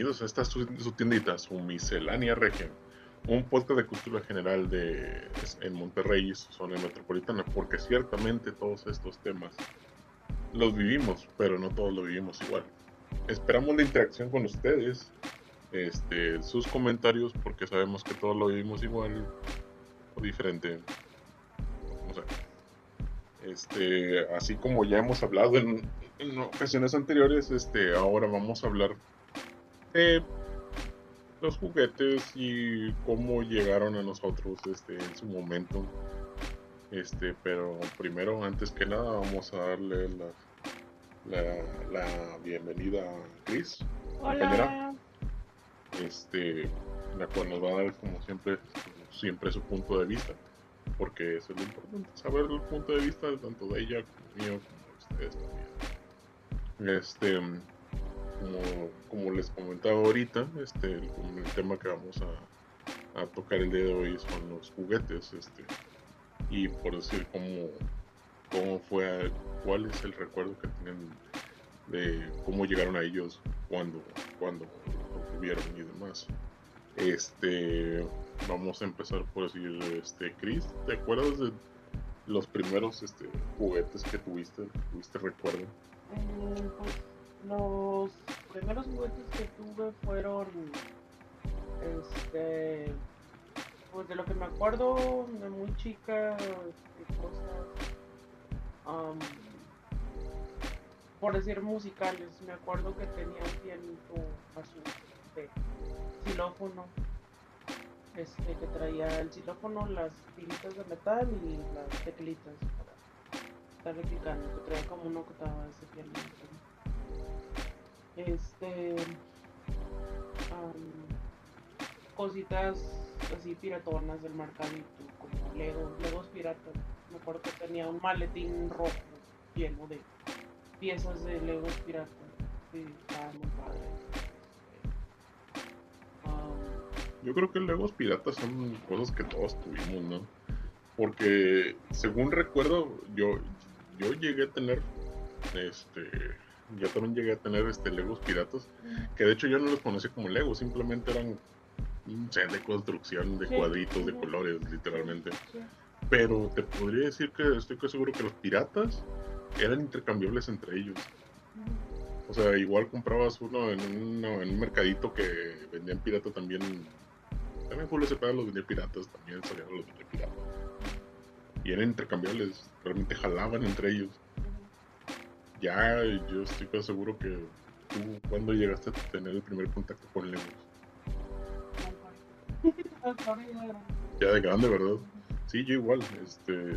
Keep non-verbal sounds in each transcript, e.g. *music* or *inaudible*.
bienvenidos a esta su, su tiendita, su miscelánea regia. Un podcast de cultura general de, en Monterrey, zona metropolitana, porque ciertamente todos estos temas los vivimos, pero no todos lo vivimos igual. Esperamos la interacción con ustedes, este, sus comentarios, porque sabemos que todos lo vivimos igual o diferente. Este, así como ya hemos hablado en, en ocasiones anteriores, este, ahora vamos a hablar de los juguetes y cómo llegaron a nosotros este, en su momento. Este, pero primero, antes que nada, vamos a darle la, la, la bienvenida a Chris, compañera. Este, la cual nos va a dar, como siempre, siempre su punto de vista, porque eso es lo importante, saber el punto de vista tanto de ella como mío, como de ustedes también. Este, como, les comentaba ahorita, este, el, tema que vamos a, a, tocar el día de hoy son los juguetes, este, y por decir cómo, cómo fue, cuál es el recuerdo que tienen de cómo llegaron a ellos, cuando, cuando lo tuvieron y demás. Este, vamos a empezar por decir, este, Chris, ¿te acuerdas de los primeros este, juguetes que tuviste, tuviste recuerdo? Eh, pues los primeros juguetes que tuve fueron este pues de lo que me acuerdo de muy chica de cosas por decir musicales. Me acuerdo que tenía un azul de xilófono este que traía el xilófono las tiritas de metal y las teclitas para estar picando que traía como una octava ese pianito este cositas así piratonas del mercadito como Lego, Legos piratas. Me acuerdo que tenía un maletín rojo lleno de piezas de Legos piratas y estaba muy padre um, yo creo que Legos piratas son cosas que todos tuvimos no porque según recuerdo yo yo llegué a tener este yo también llegué a tener este Legos piratas, que de hecho yo no los conocí como Legos, simplemente eran set de construcción de sí, cuadritos de colores, literalmente. Pero te podría decir que estoy seguro que los piratas eran intercambiables entre ellos. O sea, igual comprabas uno en, uno, en un mercadito que vendían pirata también. También Julio Cepeda los vendía piratas, también salían los vendía piratas. Y eran intercambiables, realmente jalaban entre ellos ya yo estoy casi seguro que tú cuando llegaste a tener el primer contacto con Legos. ya de grande, ¿verdad? Sí, yo igual, este,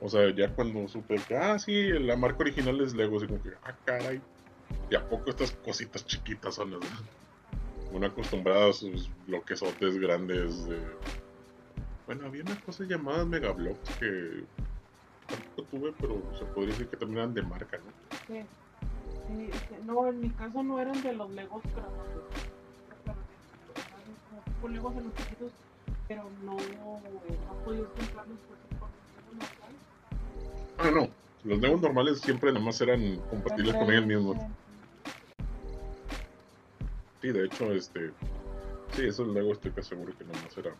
o sea, ya cuando supe que, ah, sí, la marca original es Legos, y como que, ah, caray, y a poco estas cositas chiquitas son las, uno acostumbrado a sus bloquesotes grandes de, bueno, había una cosa llamada Megablocks que tampoco tuve, pero se podría decir que también eran de marca, ¿no? Sí. sí no, en mi caso no eran de los Legos eran tipo Legos de los pero no, no podías comprarlos con. Ah, no. Los Legos normales siempre nada más eran compatibles con ellos mismos. Sí, de hecho, este. Sí, esos Legos estoy casi seguro que nada más era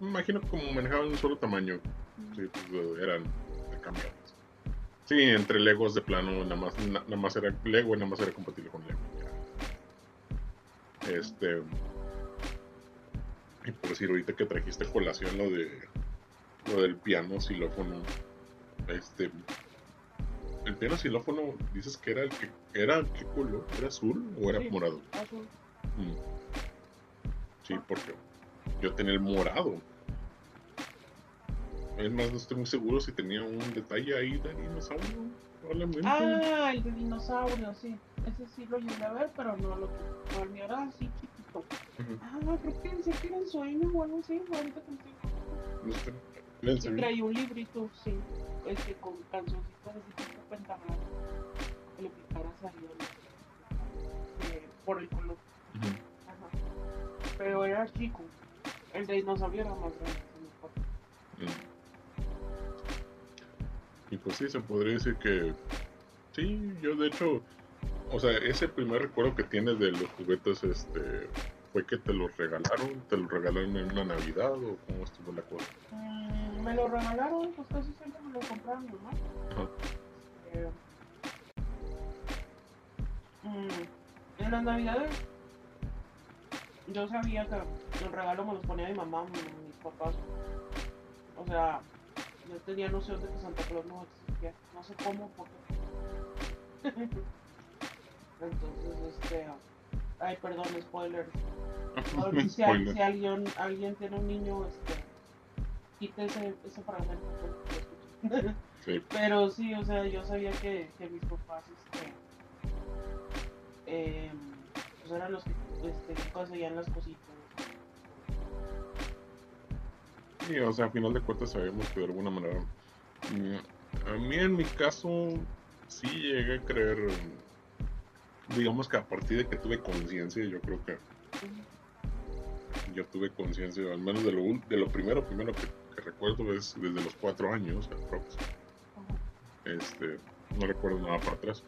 me imagino que como manejaban un solo tamaño, sí, pues, eran cambiados. Sí, entre Legos de plano, nada más, nada más era Lego y nada más era compatible con Lego. Ya. Este. Y por decir, ahorita que trajiste colación lo de lo del piano xilófono, este. El piano xilófono, dices que era el que era qué color, ¿era azul o era Sí, morado? azul. Mm. Sí, porque yo tenía el morado. Es más, no estoy muy seguro si tenía un detalle ahí de dinosaurio. Probablemente. Ah, el de dinosaurio, sí. Ese sí lo llegué a ver, pero no lo no, el mío era así chiquito. Ah, creo que pensé que era en sueño o algo así, ahorita contigo. No sé. Y traía un librito, sí, este, con cancioncitas de tipo pentagrama. Que le picaras ahí eh, por el color. Ajá. Pero era chico. El de acuerdo. Mm. Y pues sí, se podría decir que sí, yo de hecho, O sea, ese primer recuerdo que tienes de los juguetes, este, fue que te los regalaron, te los regalaron en una Navidad o cómo estuvo la cosa. Mm, me lo regalaron, pues casi siempre me lo compraron, ¿no? Ajá. Eh, mm, en las navidades yo sabía que el regalo me los ponía mi mamá, mi- mis papás. O sea, yo tenía noción de que Santa Claus no existía. No sé cómo, porque. *laughs* Entonces, este. Ay, perdón, spoilers. *laughs* No, si, Spoiler. si alguien, alguien tiene un niño, este. Quite ese, ese fragmento. pues. *laughs* Sí. Pero sí, o sea, yo sabía que, que mis papás, este, em, pues eran los que, este, conseguían las cositas. Sí, o sea, a final de cuentas sabemos que de alguna manera. mm, A mí en mi caso, sí llegué a creer. Digamos que a partir de que tuve conciencia, yo creo que yo tuve conciencia, al menos de lo, de lo primero, primero que, que recuerdo es desde los cuatro años. Este, no recuerdo nada para atrás.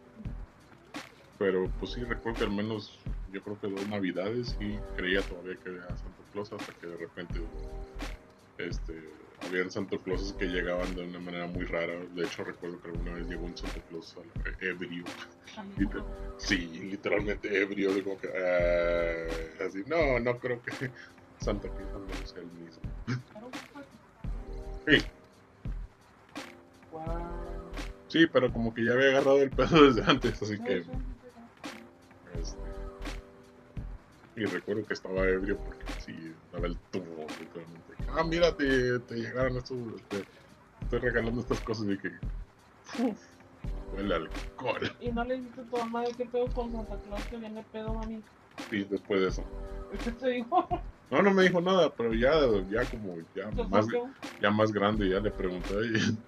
Pero pues sí, recuerdo que al menos yo creo que dos navidades y creía todavía que había Santa Claus hasta que de repente este, habían Santa Clauses que llegaban de una manera muy rara. De hecho, recuerdo que alguna vez llegó un Santa Claus ebrio. Liter- Sí, literalmente ebrio. Digo que, ah, así, no, no creo que Santa Claus también sea el mismo. Sí, sí, pero como que ya había agarrado el pedo desde antes, así Sí, que. Este, y recuerdo que estaba ebrio porque sí, daba el tubo, literalmente. Ah, mira, te, te llegaron estos, te estoy regalando estas cosas y que. uf, huele a alcohol. Y no le dijiste a tu mamá de qué pedo con Santa Claus que viene pedo, mami. Y después de eso. ¿Qué te dijo? No, no me dijo nada, pero ya, ya como, ya ¿Te más, ya más grande, ya le pregunté y,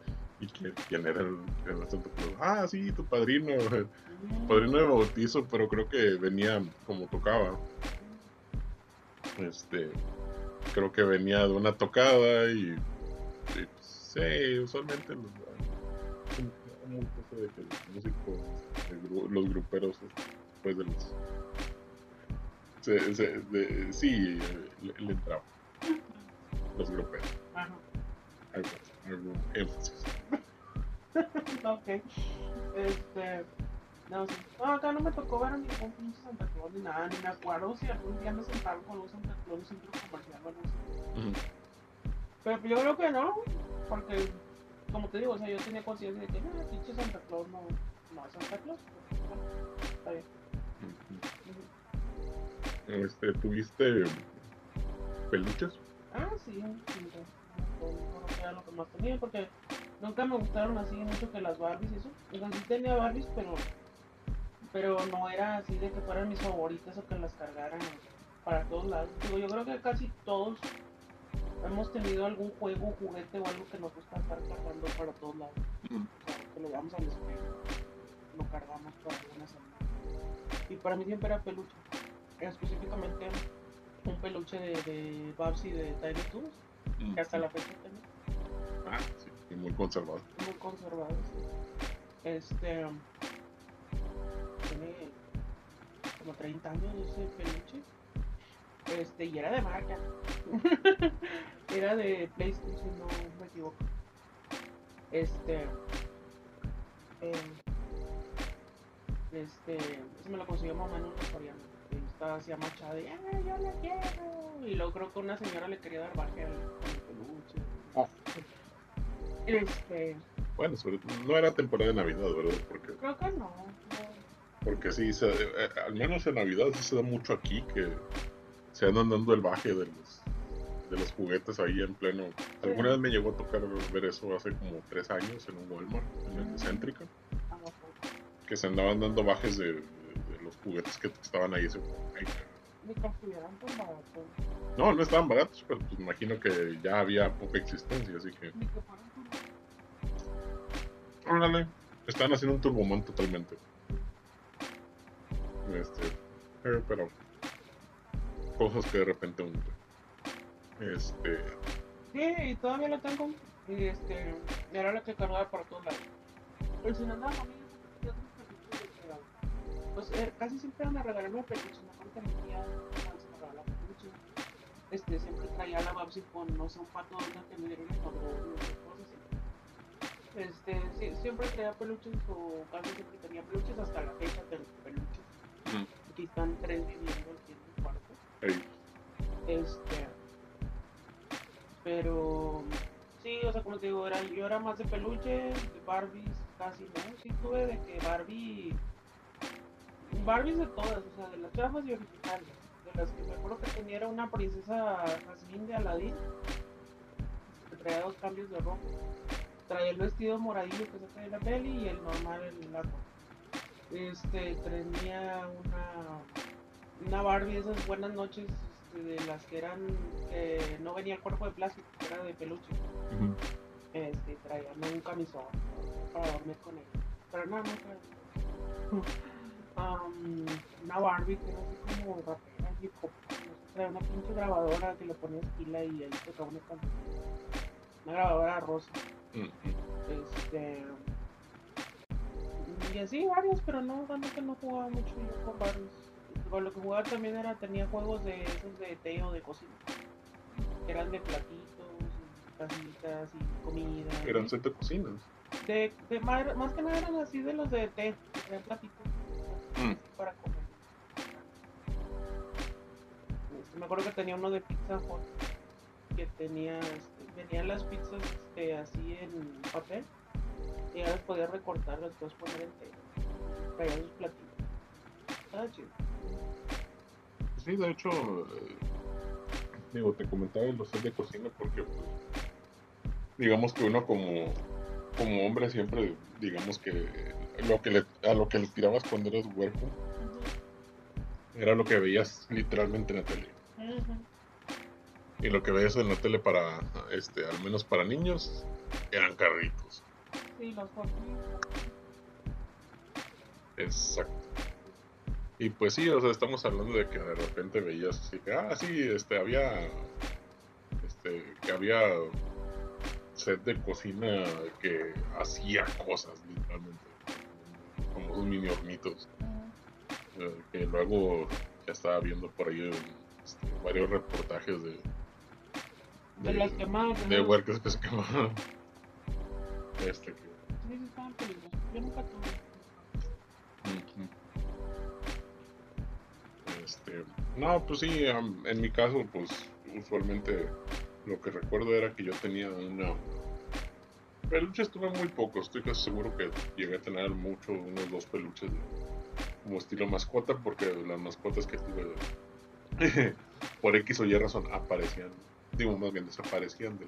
y quién, quién era el, Santa Claus. Ah, sí, tu padrino, padrino de bautizo, pero creo que venía como tocaba. Este, creo que venía de una tocada y, y, pues, sí, usualmente los, que de que los músicos, gruperos, después de los, se, se- de- sí, le, le entraba los gruperos, Ajá. algo, algo énfasis. *laughs* Ok. Este. No, sí. No, acá no me tocó ver a ningún pinche Santa Claus ni nada, ni me acuerdo si algún día me sentaron con un Santa Claus en un centro comercial o algo así. Pero yo creo que no, porque, como te digo, o sea, yo tenía conciencia de que, no, pinche Santa Claus no, no es Santa Claus. pero, bueno, está bien. Este, ¿tuviste peluches? Ah, sí, sí, no, no era lo que más tenía, porque nunca me gustaron así mucho que las Barbies y eso. O sea, sí tenía Barbies, pero, pero no era así de que fueran mis favoritas o que las cargaran para todos lados. Digo, yo creo que casi todos hemos tenido algún juego, juguete o algo que nos gusta estar cargando para todos lados. O sea, que lo llevamos al espejo, lo cargamos para alguna semana. Y para mí siempre era peluche. Específicamente un peluche de, de Babsy de Tiny Toons, que hasta la fecha tengo. Ah, sí, y muy conservado. muy conservado. sí. Este. Tiene como 30 años ese peluche. Este, y era de marca. *laughs* era de PlayStation, no me equivoco. Este. em, este. Ese me lo consiguió mamá en un restaurante. Estaba así amachada y, ¡ay, yo la quiero! Y luego creo que una señora le quería dar baje al, al peluche. Ah. Este. Bueno, sobre- no era temporada de Navidad, ¿verdad? Porque, Creo que no. porque sí, se- eh, al menos en Navidad sí se da mucho aquí que se andan dando el baje de los, de los juguetes ahí en pleno. Alguna vez me llegó a tocar ver eso hace como tres años en un Walmart, en el de Céntrica, que se andaban dando bajes de, de- de los juguetes que estaban ahí. Tan baratos. no, no estaban baratos, pero pues imagino que ya había poca existencia, así que. Órale, están haciendo un turbomán totalmente. Este, eh, pero cosas que de repente ve. Este, Sí, y todavía lo tengo. Y este, era la que cargaba por todos lados. El andaba conmigo, yo tenía otros peluches de pues eh, casi siempre iban a regalarme peluches, me acuerdo que mi tía me peluches. Este, siempre traía la Babsi con, no sé, un pato que me dieron así. Este, sí, siempre traía peluches o casi siempre tenía peluches hasta la fecha de los peluches. Mm. Aquí están tres viviendo aquí en mi cuarto. Este. Pero. Sí, o sea, como te digo, era, yo era más de peluche, de Barbies, casi, ¿no? Sí tuve de que Barbie. Barbies de todas, o sea, de las chafas y originales. De las que me acuerdo que tenía era una princesa Jasmine de Aladdin, que traía dos cambios de ropa. Traía el vestido moradillo que se trae en la peli y el normal el agua. Este, tenía una, una Barbie esas buenas noches este, de las que eran que no venía cuerpo de plástico, era de peluche. Este, traía un camisón para dormir con ella. Pero nada más para *laughs* um, una Barbie que era así como rapera, hip hop. Traía una pinche grabadora que le ponías pila y ahí tocaba una canción. Una grabadora rosa. Ujú. Este. Y así varios, pero no, realmente no jugaba mucho yo con Barbies. Con lo que jugaba también era, tenía juegos de esos de té o de cocina. Que eran de platitos, y tacitas y comida. Eran set de cocinas. De, de más, más que nada eran así de los de té, traían platitos Mm. para comer. Este, me acuerdo que tenía uno de Pizza Hut que tenía, este, venían las pizzas este, así en papel y ya las podías recortar, las puedes poner en té. Traía sus platitos. Estaba chido. Sí, de hecho, eh, digo, te comentaba los set de cocina porque, pues, digamos que uno como, como hombre siempre, digamos que lo que le, a lo que le tirabas cuando eras huerco era lo que veías literalmente en la tele. Y lo que veías en la tele para, este, al menos para niños, eran carritos. Sí, los. Exacto. Y pues sí, o sea, estamos hablando de que de repente veías así que, ah, sí, este, había, este, que había set de cocina que hacía cosas, literalmente, como unos mini hornitos, eh, que luego ya estaba viendo por ahí este, varios reportajes de, De las quemadas. de ¿no? huercos que se quemaban. Este, que. Yo nunca tuve. Este, no, pues sí, en mi caso, pues usualmente lo que recuerdo era que yo tenía una... Peluches tuve muy pocos, estoy casi seguro que llegué a tener mucho, unos dos peluches de- como estilo mascota, porque las mascotas que tuve *laughs* por X o Y razón aparecían, digo más bien desaparecían de,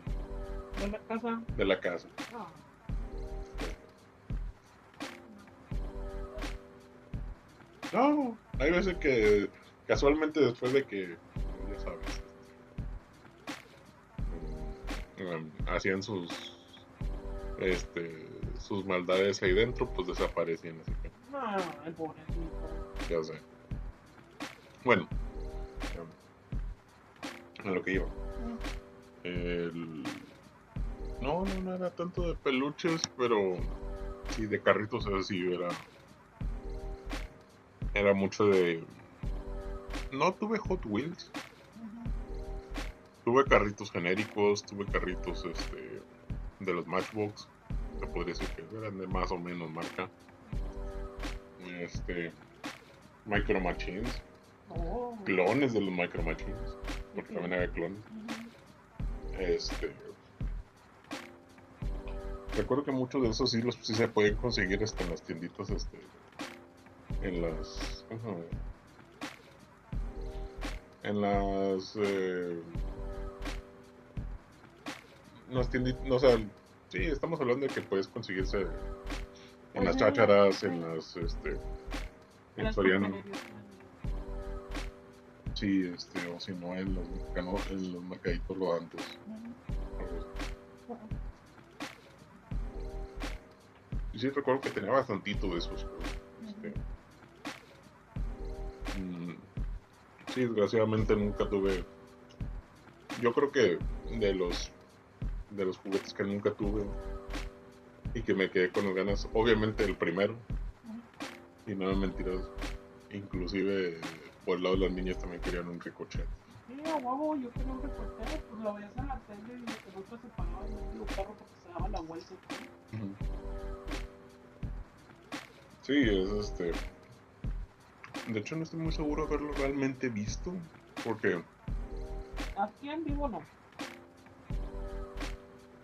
De la casa. de la casa. Ah. No, hay veces que casualmente después de que, ya sabes, mm, hacían sus, este, sus maldades ahí dentro, pues desaparecían, así que No, el pobrecito. ya sé. Bueno, um, a lo que iba. El- No, no, no era tanto de peluches, pero sí de carritos, eso sí, era. Era mucho de. No tuve Hot Wheels, tuve carritos genéricos, tuve carritos este de los Matchbox, se podría decir que eran de más o menos marca. Este. Micro Machines, Oh. clones de los Micro Machines, porque también había clones. Este. Recuerdo que muchos de esos sí los sí se pueden conseguir este, en las tienditas, este. En las. En las. Eh, las tienditas. No, o sea, sí, estamos hablando de que puedes conseguirse en las Pues, chácharas, en las. Este, en papelerías, Sí, este, o si no, en los, en los mercaditos lo antes. ujú. algo así. Ujú. Y sí recuerdo que tenía bastantito de esos. este, mm, sí, desgraciadamente nunca tuve. Yo creo que de los de los juguetes que nunca tuve y que me quedé con las ganas, obviamente el primero, y no me mentiras, Inclusive por el lado de los niños también querían un ricochet. Sí, a huevo, yo quería un reportero, pues lo veías en la tele y que nunca se pagaba el carro porque se daba la vuelta. Sí, es este. De hecho, no estoy muy seguro de haberlo realmente visto. Porque Aquí en vivo no.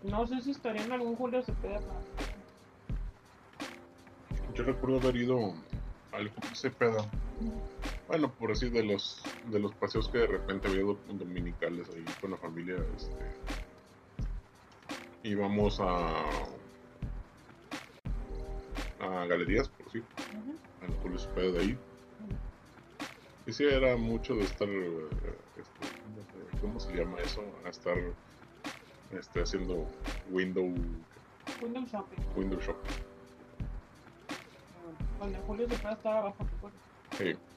No sé si estaría en algún Julio Cepeda. yo recuerdo haber ido al Julio Cepeda. Bueno, por así de los de los paseos que de repente había do- dominicales ahí con la familia, este. Íbamos a. a galerías, por sí, Ujú. al Julio Cepeda de ahí. Y sí, era mucho de estar, este, ¿cómo se llama eso? A estar este, haciendo window, Windows Shopping. window shopping. Cuando Julio Cepeda estaba abajo, ¿te acuerdas? Sí.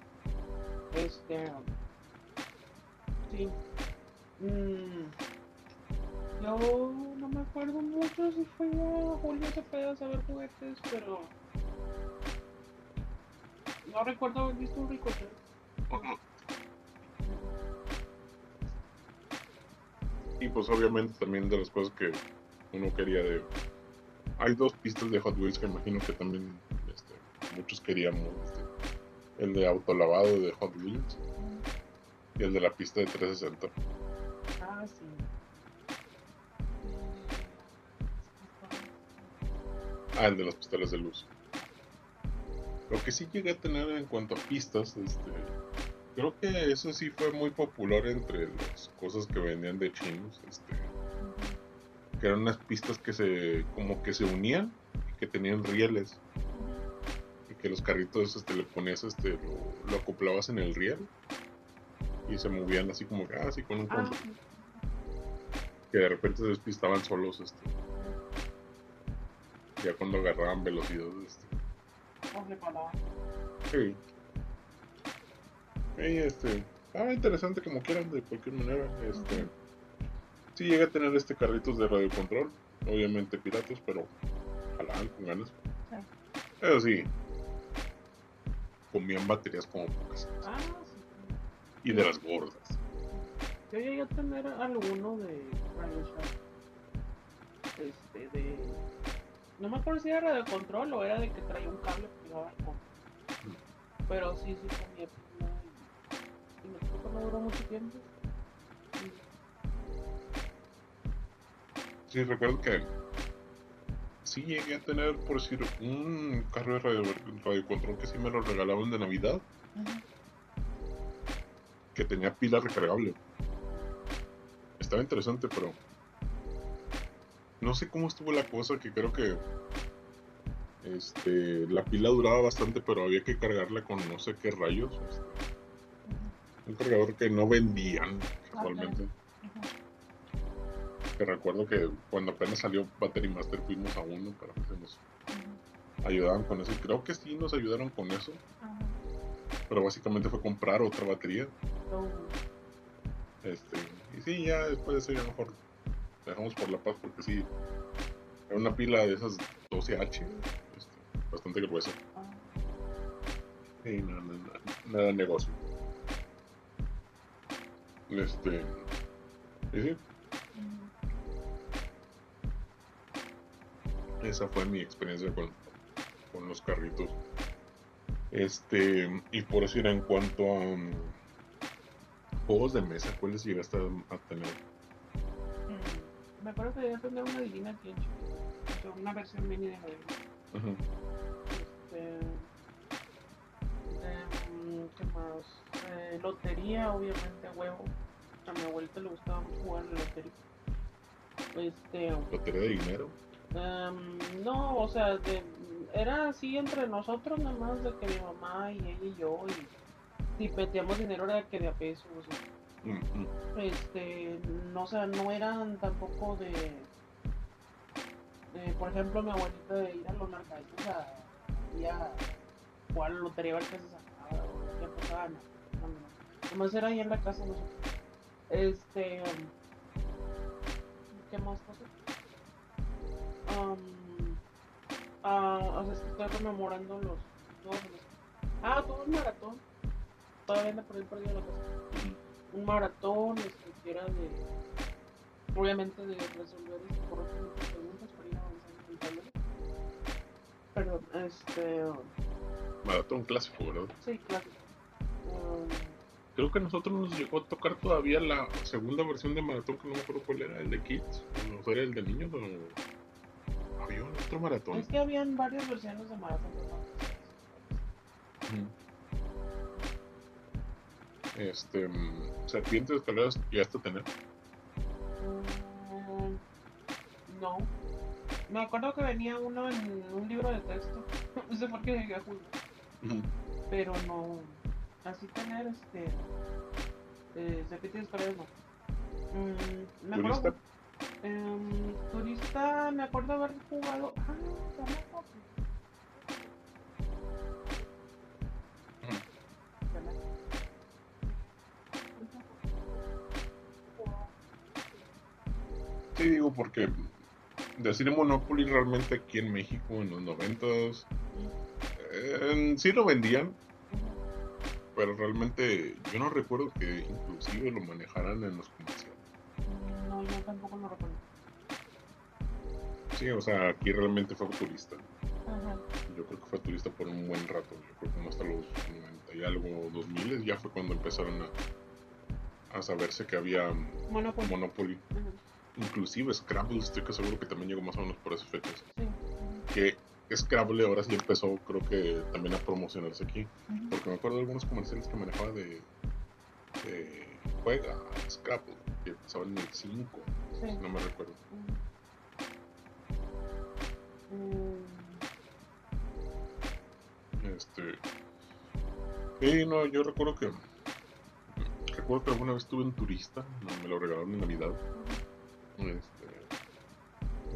Este. Sí. Mm, yo no me acuerdo mucho si fui a Julio Cepeda a saber juguetes, pero. No recuerdo haber visto un ricochet. Y pues obviamente también de las cosas que uno quería de... Hay dos pistas de Hot Wheels que imagino que también este, muchos queríamos. este, el de autolavado de Hot Wheels y el de la pista de 360. Ah, sí. Ah, el de las pistolas de luz. Lo que sí llegué a tener en cuanto a pistas, este, creo que eso sí fue muy popular entre las cosas que vendían de chinos, este, que eran unas pistas que se, como que se unían y que tenían rieles que los carritos, este, le ponías, este, lo, lo acoplabas en el riel y se movían así como que, ah, así con un Ah, control, que de repente se despistaban solos, este, ya cuando agarraban velocidad, este. Sí. Y este. Ah, interesante como quieran, de cualquier manera. Este. Sí llegué a tener este carritos de radio control. Obviamente piratas, pero jalaban con ganas. Sí. Pero sí. Comían baterías como pocas. Ah, sí. Y de las gordas. Yo llegué a tener alguno de Radio Shack. Este, de. No me acuerdo si era de control o era de que traía un cable pegado al control. Pero sí, sí pila y, me que no duró mucho tiempo. Sí, recuerdo que. Sí llegué a tener, por decir, un carro de radio, radio control que sí me lo regalaban de Navidad. Que tenía pila recargable. Estaba interesante, pero. No sé cómo estuvo la cosa, que creo que. Este. La pila duraba bastante, pero había que cargarla con no sé qué rayos. este, un cargador que no vendían casualmente. Que recuerdo que cuando apenas salió Battery Master fuimos a uno para que se nos ayudaban con eso. Creo que sí nos ayudaron con eso. Pero básicamente fue comprar otra batería. Este, y sí, ya después de eso ya mejor dejamos por la paz porque sí, era una pila de esas 12H, este, bastante gruesa. Y nada, nada, nada negocio. Este, y sí, esa fue mi experiencia con, con los carritos. Este, y por decir, en cuanto a um, juegos de mesa, ¿cuáles llegaste a, a tener? Mm, Me acuerdo que debía tener una divina aquí en Chiquito. O sea, una versión mini de. Ajá. Este, em, ¿Qué más? Eh, lotería, obviamente, a huevo. A mi abuelita le gustaba mucho jugar en la lotería. Este, Lotería de dinero. Em, no, o sea, de- era así entre nosotros nada más de que mi mamá y ella y yo y si metíamos dinero era que de a pesos. Mm, mm. este, no, o sea, no eran tampoco de, de, por ejemplo, mi abuelita de ir a los mercaditos a, y a jugar a la lotería a ver qué se sacaba o qué pasaba, no, no, no, nomás era ahí en la casa nosotros. Este, um, ¿qué más cosas? Ah, o sea, es que estoy rememorando los, todos los Ah, tuve un maratón. Todavía me por ahí perdido la casa. Un maratón, este, que era de. Obviamente de resolver este, correctamente preguntas para ir avanzando en el tablero. Perdón, este. Maratón clásico, ¿verdad? Sí, clásico. Um, Creo que a nosotros nos llegó a tocar todavía la segunda versión de Maratón, que no me acuerdo cuál era, el de Kids, o era el de niños, o otro maratón. es que habían varias versiones de maratón. ¿no? Este, mm, serpientes escaleras llegaste a tener. Mm, No. Me acuerdo que venía uno en un libro de texto. Ese fue el que llegué a. Ujú. Pero no. Así tener este. Eh, serpientes escaleras no. Mm, me acuerdo. ¿Turista? em, turista, me acuerdo haber jugado. Ah, acuerdo. Sí, digo, porque decir Monopoly realmente aquí en México en los noventas eh, sí lo vendían, pero realmente yo no recuerdo que inclusive lo manejaran en los comerciales. No, yo tampoco lo recuerdo. Sí, o sea, aquí realmente fue turista. Ajá. Yo creo que fue turista por un buen rato. Yo creo que como hasta los 90 y algo, 2000 ya fue cuando empezaron a, a saberse que había Monopoly. Monopoly. Inclusive Scrabble, estoy que seguro que también llegó más o menos por esas fechas. Sí. Que Scrabble ahora sí empezó, creo que también a promocionarse aquí. Porque me acuerdo de algunos comerciales que manejaba de, de juega Scrabble, que pasaban en el 5, Sí. no me recuerdo. Este. Sí, no, yo recuerdo que. Recuerdo que alguna vez estuve en turista, me lo regalaron en Navidad. Este,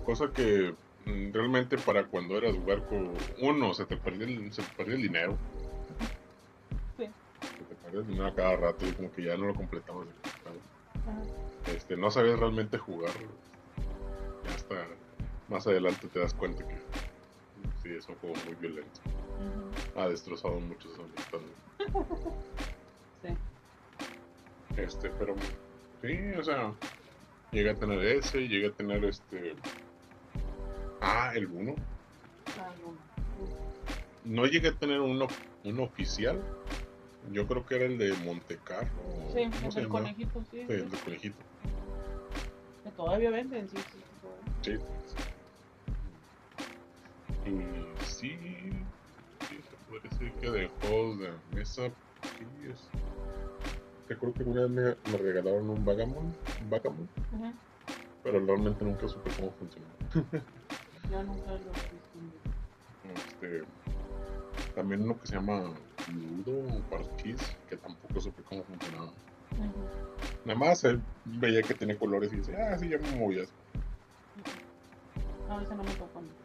cosa que mm, realmente para cuando eras huerco, uno, se te perdía el, se te perdía el dinero. Sí. Se te perdía el dinero a cada rato y como que ya no lo. Ajá. Este, no sabías realmente jugar. Ya hasta más adelante te das cuenta que sí, es un juego muy violento. Ha destrozado muchas amistades. *laughs* Sí. Este, pero sí, o sea, llegué a tener ese, llegué a tener este. Ah, el uno. Ah, no. No llegué a tener uno, uno oficial. Yo creo que era el de Montecarlo. Sí, ¿cómo es se el llamaba? conejito, sí. Sí, el de conejito. Que todavía venden, sí, sí. sí, Sí. Sí, se puede decir que de juegos de mesa, sí es. Recuerdo que una vez me, me regalaron un Vagamon, un Vagamon, Ujú. pero realmente nunca supe cómo funcionaba. Ya nunca lo. Este, también uno que se llama Ludo o Parchís, que tampoco supe cómo funcionaba. Ujú. Nada más eh, veía que tenía colores y decía, ah, sí, ya me movías. No, ese no me tocó. no.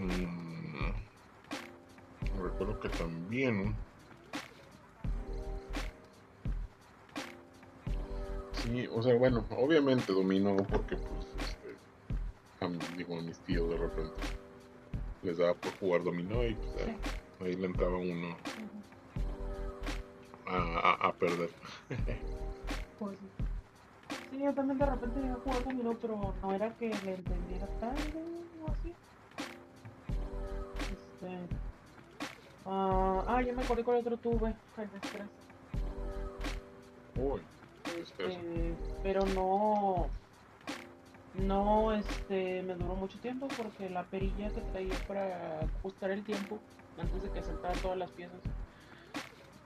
Mm, recuerdo que también. Sí, o sea, bueno, obviamente dominó porque, pues, este, a digo, a mis tíos de repente les daba por jugar dominó y pues, Sí. ah, ahí le entraba uno a, a- a perder. *laughs* Pues sí. Yo también de repente iba a jugar dominó, pero no era que le entendiera tarde o así. Este. Ah, ah, ya me acordé cuál otro tuve. El destreza. Uy. Este, pero no. No, este, me duró mucho tiempo porque la perilla que traía para ajustar el tiempo antes de que saltaran todas las piezas,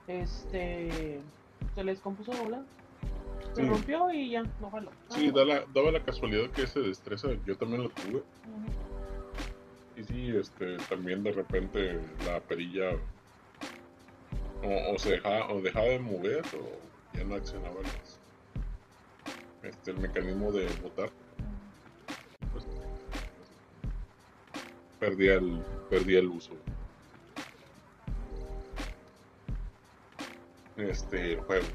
este, se les descompuso doblar. Se Sí. rompió y ya, no jaló. Sí, da la- daba la casualidad que ese destreza yo también lo tuve. Sí, este, también de repente la perilla o, o se dejaba, o dejaba de mover o ya no accionaba los- este, el mecanismo de botar. Pues, perdía el, perdía el uso. Este, el juego.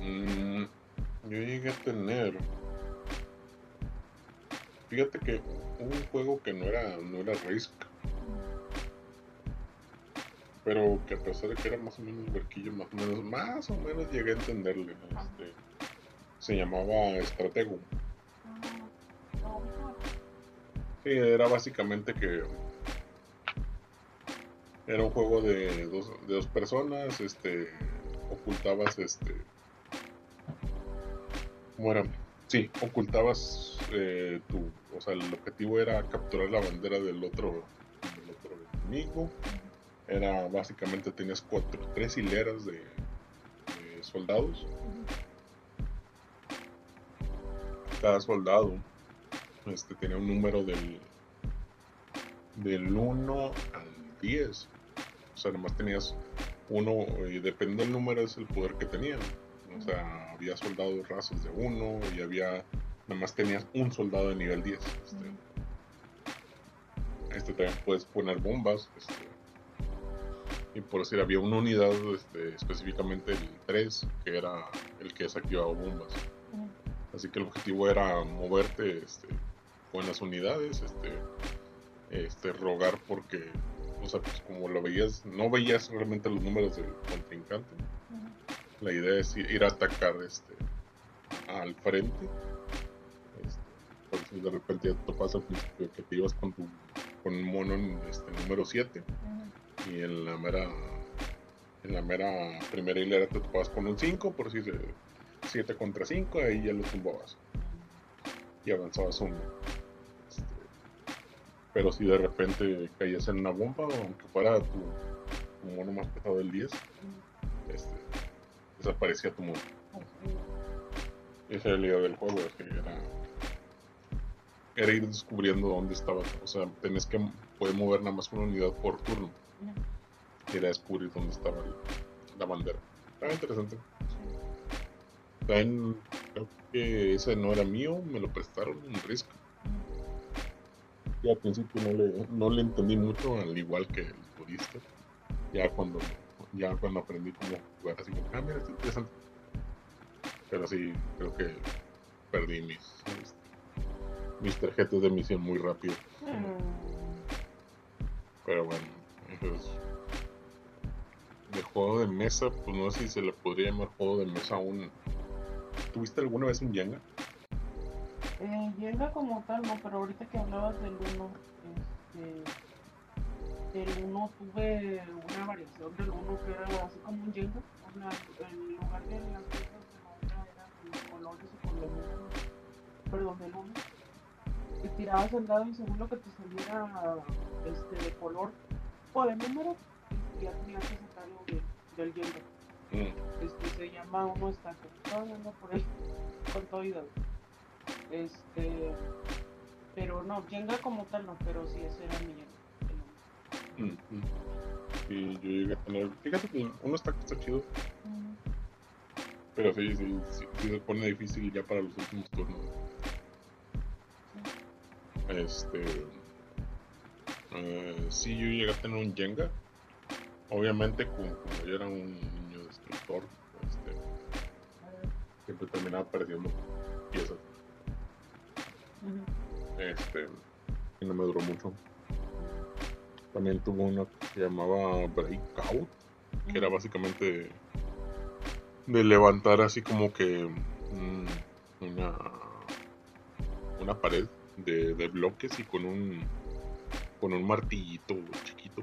Mm, yo llegué a tener. Fíjate que un juego que no era, no era Risk, pero que a pesar de que era más o menos huerquillo, más o menos, más o menos llegué a entenderle. Este, se llamaba Estratego. Sí, era básicamente que era un juego de dos, de dos personas, este, ocultabas, este, ¿cómo era? Sí, ocultabas eh, tu, o sea, el objetivo era capturar la bandera del otro, del otro enemigo. Era básicamente tenías cuatro, tres hileras de, soldados. Cada soldado este, tenía un número del, del 1 al 10. O sea, nomás tenías uno, y depende del número, es el poder que tenían. O sea, había soldados rasos de 1 y había, nada más tenías un soldado de nivel 10. Este, este también puedes poner bombas. Este, y por decir, había una unidad, este, específicamente el 3, que era el que desactivaba bombas. Así que el objetivo era moverte este, buenas unidades, este, este, rogar porque, o sea, pues como lo veías, no veías realmente los números del contrincante. La idea es ir a atacar este, al frente. Este, si de repente te pasa que te ibas con tu con un mono en este, número 7 y en la mera en la mera primera hilera te topabas con un 5 por si 7 contra 5 ahí ya lo tumbabas. Y avanzabas uno. Pero si de repente caías en una bomba, aunque fuera tu, mono más pesado del 10, este, desaparecía tu mono. Esa era la idea del juego, que era, era ir descubriendo dónde estaba. O sea, tenés que poder mover nada más una unidad por turno. Era descubrir dónde estaba la bandera. Estaba interesante. También creo que ese no era mío, me lo prestaron en Risk ya al principio no le, no le entendí mucho, al igual que el turista. Ya cuando, ya cuando aprendí cómo jugar así como, ah, mira, está interesante. Pero sí, creo que perdí mis, este, mis tarjetas de misión muy rápido. Mm. Pero bueno, entonces de juego de mesa, pues no sé si se le podría llamar juego de mesa aún. ¿Tuviste alguna vez un Jenga? Eh, Jenga como tal, no, pero ahorita que hablabas del 1, este, del 1 tuve una variación del 1 que era así como un Jenga. O sea, en lugar de las piezas de madera eran colores o colores, perdón, del 1. Y tirabas el dado y según lo que te saliera este, de color o de número, ya tenías que sacarlo de, del Jenga. Mm. Este, se llama uno estaca. Estaba hablando por ahí con todo y. Este, pero no, Jenga como tal no, pero sí ese era mi Jenga. Y yo llegué a tener, fíjate que uno está, está chido. Pero sí, sí, sí, se pone difícil ya para los últimos turnos. Este. Uh, sí, yo llegué a tener un Jenga. Obviamente, como, yo era un niño destructor, este, siempre terminaba perdiendo piezas. Este, y no me duró mucho. También tuvo una que se llamaba Breakout, que era básicamente de levantar así como que mm, una, una pared de, bloques y con un con un martillito chiquito.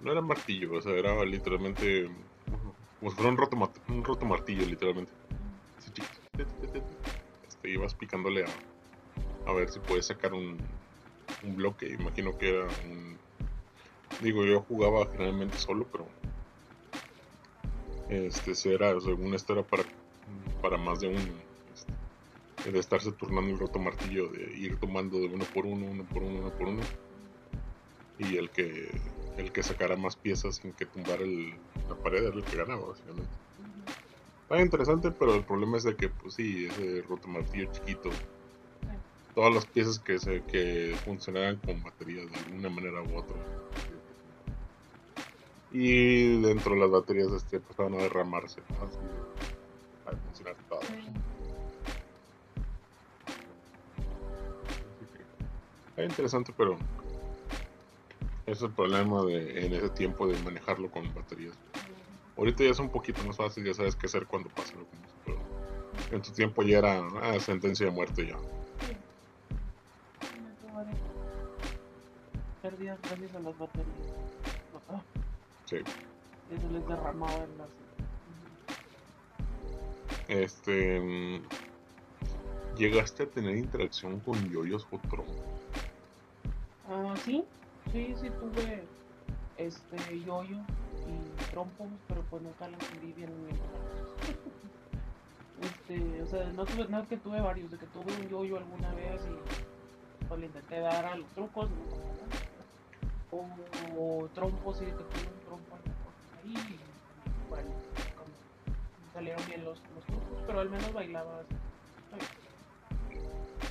No era martillo, o sea, era literalmente como si fuera un roto, un roto martillo, literalmente. Así chiquito ibas picándole a, a ver si puedes sacar un, un bloque. Imagino que era un. Digo, yo jugaba generalmente solo, pero. Este, era, según esto era para, para más de uno. Este, de estarse turnando el roto martillo, de ir tomando de uno por uno, uno por uno, uno por uno. Y el que el que sacara más piezas sin que tumbar el, la pared era el que ganaba, básicamente. Está interesante, pero el problema es de que, pues sí, ese rotomartillo chiquito. Todas las piezas que se que funcionaban con baterías de alguna manera u otra. Y dentro de las baterías este, empezaban a derramarse. Así, a funcionar todo. Está interesante, pero es el problema de, en ese tiempo de manejarlo con baterías. Ahorita ya es un poquito más fácil, ya sabes qué hacer cuando pasa lo pasa, pero en tu tiempo ya era ah, sentencia de muerte ya. Pérdidas gracias a las baterías. Ah, Sí. Eso les derramaba en las. Este. mm, ¿Llegaste a tener interacción con yoyos o trompos? Ah, sí, sí, sí tuve este yoyo y trompos, pero pues nunca las vi bien bien claros. *laughs* Este, o sea, no tuve, no es que tuve varios, de que tuve un yoyo alguna vez y pues le intenté dar a los trucos, no. O, trompos, de que tuve un trompo ahí y igual, como salieron bien los, los trucos, pero al menos bailaba así.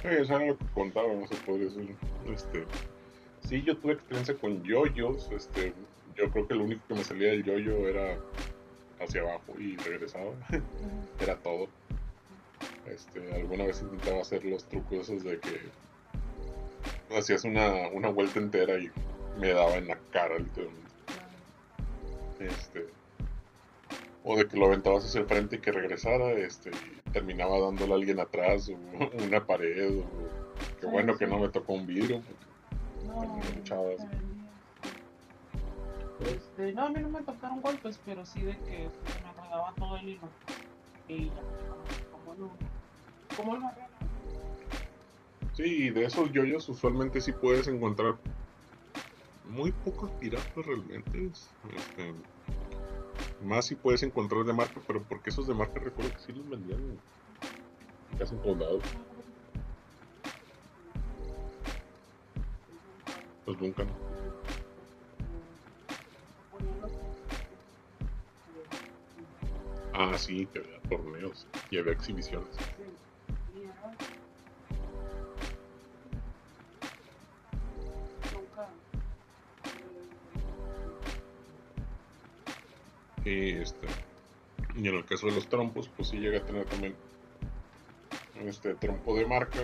Sí, eso era lo que contaba, no se puede decir. Este, sí, yo tuve experiencia con yoyos. Este, yo creo que lo único que me salía del yoyo era hacia abajo y regresaba. *laughs* era todo. Este, alguna vez intentaba hacer los trucos esos de que hacías una, una vuelta entera y me daba en la cara literalmente. Este, o de que lo aventabas hacia el frente y que regresara, este, y terminaba dándole a alguien atrás, o *laughs* una pared, o qué Sí, bueno que no me tocó un vidrio, No, sí. Este, no, a mí no me tocaron golpes, pero sí de que me enredaba todo el hilo. Y ya, como, no. Como el barrero. Sí, y de esos yoyos usualmente sí puedes encontrar muy pocos piratas realmente. Este, más si puedes encontrar de marca, pero porque esos de marca recuerdo que sí los vendían casi en todos lados. Pues nunca. Ah, sí, que había torneos y había exhibiciones. Y este. Y en el caso de los trompos, pues sí llega a tener también este trompo de marca.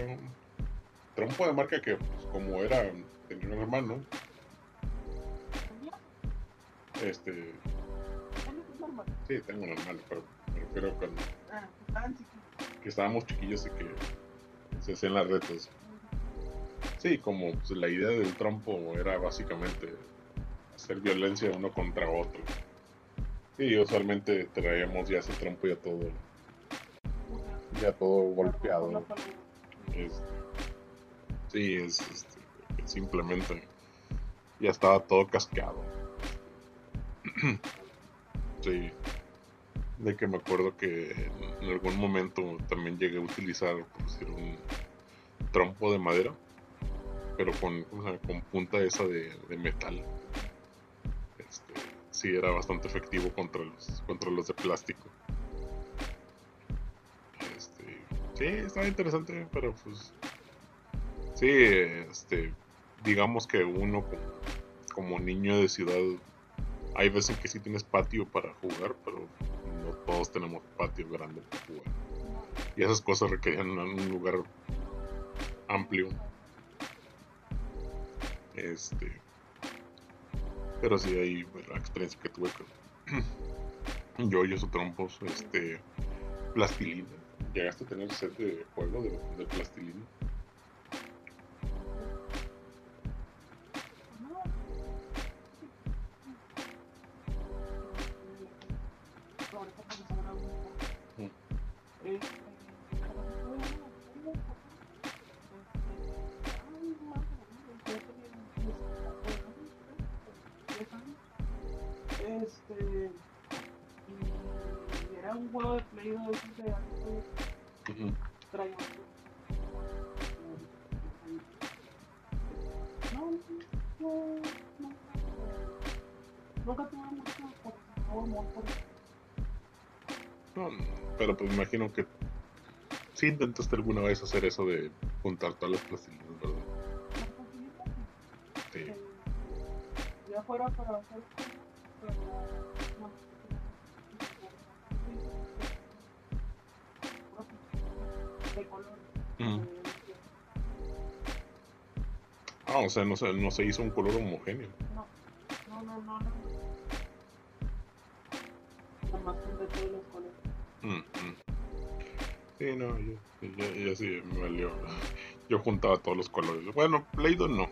Trompo de marca que pues como era, tenía un hermano, este, sí, tengo un hermano, pero me refiero cuando que estábamos chiquillos y que se hacían las retas. Sí, como pues, la idea del trompo era básicamente hacer violencia uno contra otro. Sí, usualmente traíamos ya ese trompo ya todo, ya todo golpeado. Es- sí, es este, simplemente ya estaba todo cascado. *clears throat* sí, de que me acuerdo que en algún momento también llegué a utilizar, por decir, un trompo de madera, pero con, ¿cómo se llama? con punta esa de, de metal. Sí, era bastante efectivo contra los, contra los de plástico. Este, sí, estaba interesante, pero pues sí, este, digamos que uno como niño de ciudad, hay veces que sí tienes patio para jugar, pero no todos tenemos patio grande para jugar. Y esas cosas requerían un lugar amplio. Este, pero sí, ahí la experiencia que tuve con *clears throat* yoyos o trompos, este, plastilina. ¿Llegaste a tener set de juego de, de plastilina? Intentaste alguna vez hacer eso de juntar todas las plastilinas, ¿verdad? Sí. ya fuera para hacer pero no de color Ah, o sea, no se, no se hizo un color homogéneo. No, no, no, no, no. Nada más junté todos los colores. Mm, mm. Sí, no, yo, yo, sí me valió. *laughs* Yo juntaba todos los colores. Bueno, Play-Doh no.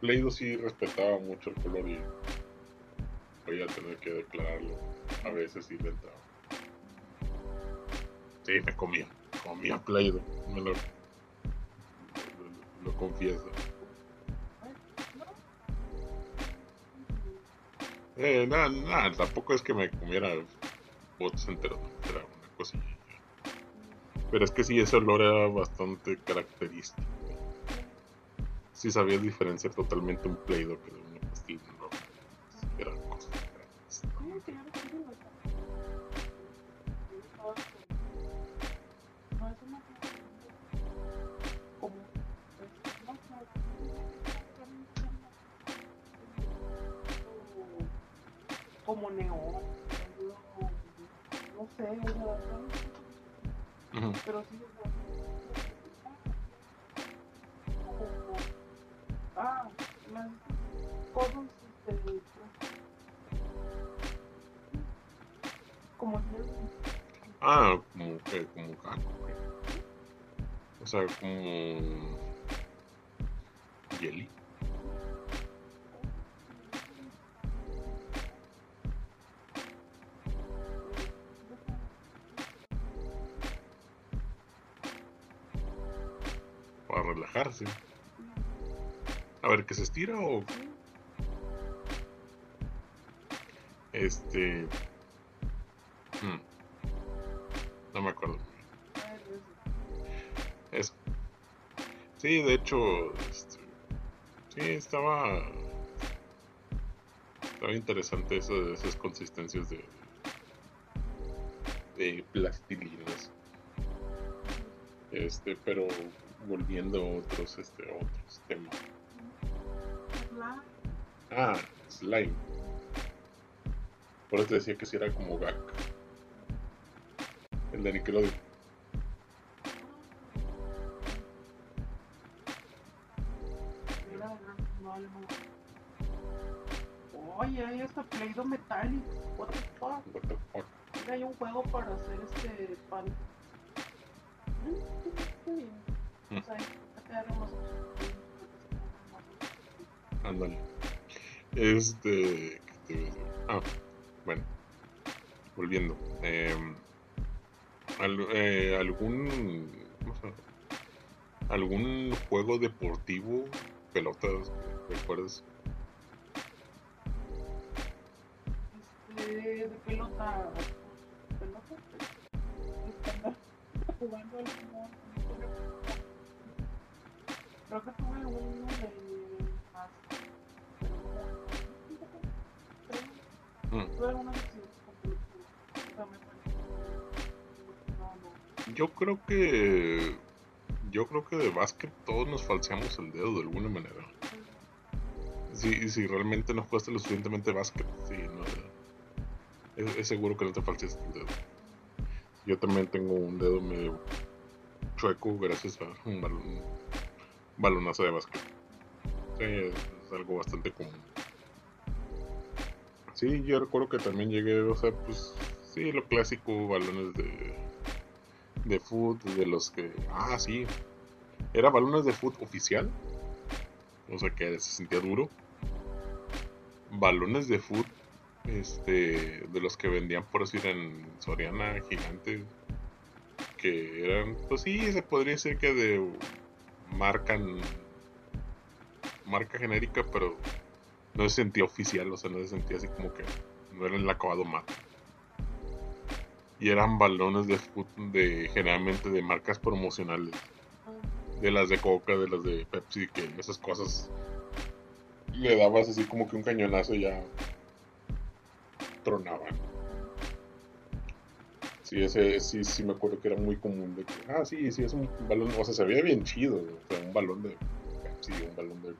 Play-Doh sí respetaba mucho el color y voy a tener que declararlo. A veces entraba. Sí, me comía. Comía Play-Doh. Me lo, lo, lo confieso. Eh, nada, nada, tampoco es que me comiera botes enteros, era una cosilla. Pero es que sí, ese olor era bastante característico. Sí sabías diferenciar totalmente un Play-Doh que de una pastilla, no. Es no como neón no sé verdad Ujú. pero sí ah las cosas este como Ah, como que, como gato, güey. O sea, como. Jelly. A ver, que se estira o. Este. hmm, No me acuerdo. Eso. Sí, de hecho, este, sí, estaba, estaba interesante eso esas consistencias de, de plastilinas. Este, pero volviendo a otros, este, otros temas. Ah, slime. Por eso te decía que si era como Gak. El de Nickelodeon. Oye, hay hasta Play-Doh Metallic. What the fuck? What the fuck. Mira, hay un juego para hacer este pan. Ándale. Este. Ah, bueno. Volviendo. em, al- eh, ¿Algún. ¿Algún juego deportivo? Pelotas, ¿recuerdas? Este, de pelota. Pelota. Jugando al sea, me parece. No, no. Yo creo que. Yo creo que de básquet todos nos falseamos el dedo de alguna manera. Si, si realmente no jugaste lo suficientemente básquet, sí, no, es, es seguro que no te falseaste el dedo. Yo también tengo un dedo medio chueco gracias a un balón, balonazo de básquet. Sí, es, algo bastante común. Sí, yo recuerdo que también llegué, o sea, pues sí, lo clásico, balones de, de foot, de los que, ah, sí, era balones de foot oficial, o sea que se sentía duro. Balones de foot, este, de los que vendían por decir en Soriana, gigantes, que eran, pues sí, se podría decir que de marca, marca genérica, pero no se sentía oficial, o sea, no se sentía así como que no era el acabado mate. Y eran balones de foot de generalmente de marcas promocionales de las de Coca, de las de Pepsi, que esas cosas le dabas así como que un cañonazo ya tronaban. Sí, ese sí, sí me acuerdo que era muy común de que, ah, sí, sí, es un balón, o sea, se veía bien chido, o sea, un balón de Pepsi, un balón de,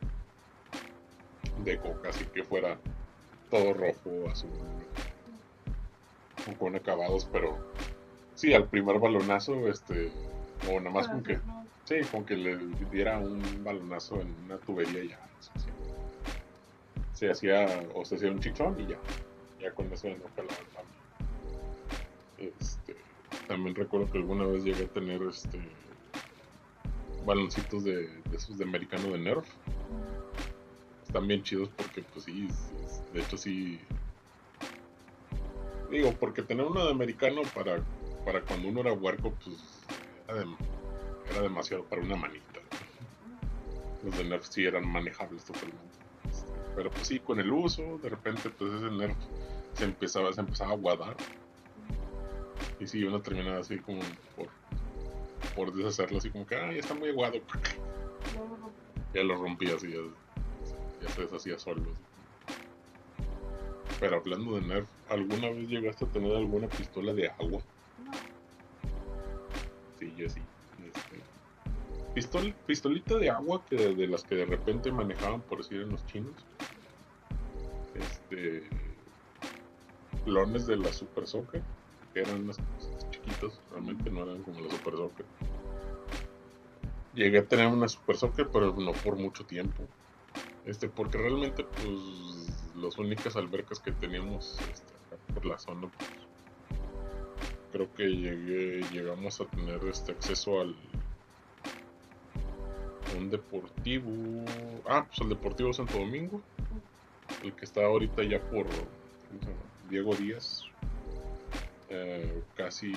de Coca, así que fuera todo rojo, azul, con acabados, pero sí, al primer balonazo, este, o nada más con que, Sí, con que le diera un balonazo en una tubería y ya. Se hacía, se hacía o se hacía un chichón y ya. Ya con eso no pelaba el Este, también recuerdo que alguna vez llegué a tener este baloncitos de, esos de americano de Nerf. Están bien chidos porque pues sí, de hecho sí. Digo, porque tener uno de americano para, para cuando uno era huerco, pues era, era demasiado para una manita. Los de Nerf sí eran manejables totalmente. Este, pero pues sí, con el uso, de repente pues ese Nerf se empezaba, se empezaba a guardar. Y sí, uno terminaba así como por, por deshacerlo, así como que, ah, ya está muy aguado. *laughs* Ya lo rompía así, ya, ya se deshacía solo. así. Pero hablando de Nerf, ¿alguna vez llegaste a tener alguna pistola de agua? Sí, yo sí. Este, pistol, pistolita de agua que de, de las que de repente manejaban, por decir, en los chinos. Este. Clones de la Super Soccer, que eran cosas chiquitos, realmente no eran como la Super Soccer. Llegué a tener una Super Soccer, pero no por mucho tiempo. Este, porque realmente, pues, las únicas albercas que teníamos este, por la zona, pues, creo que llegué, llegamos a tener este acceso al un deportivo. Ah, pues el Deportivo Santo Domingo. El que está ahorita ya por. Diego Díaz. Eh, casi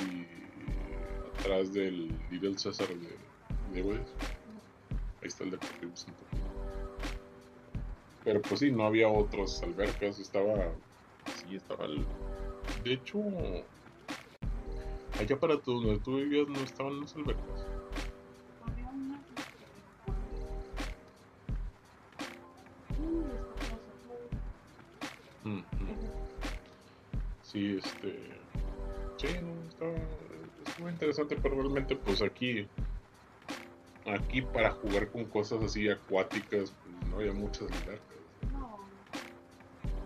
atrás del Little César de Díaz. Ahí está el Deportivo Domingo. Pero pues sí, no había otras albercas. Estaba. Sí, estaba el. De hecho, allá para tu, donde tú vivías no estaban las albercas. Fue- Ujú. Sí, este. Sí, no, estaba, estaba interesante, pero realmente, pues aquí. Aquí para jugar con cosas así acuáticas, pues no había muchas albercas. No,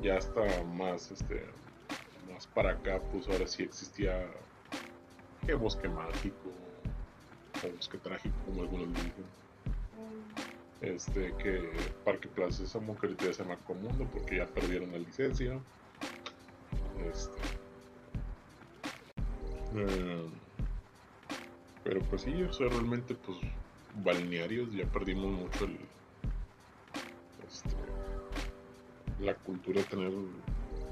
Ya hasta más, este. Más para acá, pues ahora sí existía. Que bosque mágico. O bosque trágico, como algunos dicen. este que Parque Plaza Sésamo que ahorita se llama Comundo porque ya perdieron la licencia este eh, pero pues sí o sea realmente pues balnearios ya perdimos mucho el este la cultura de tener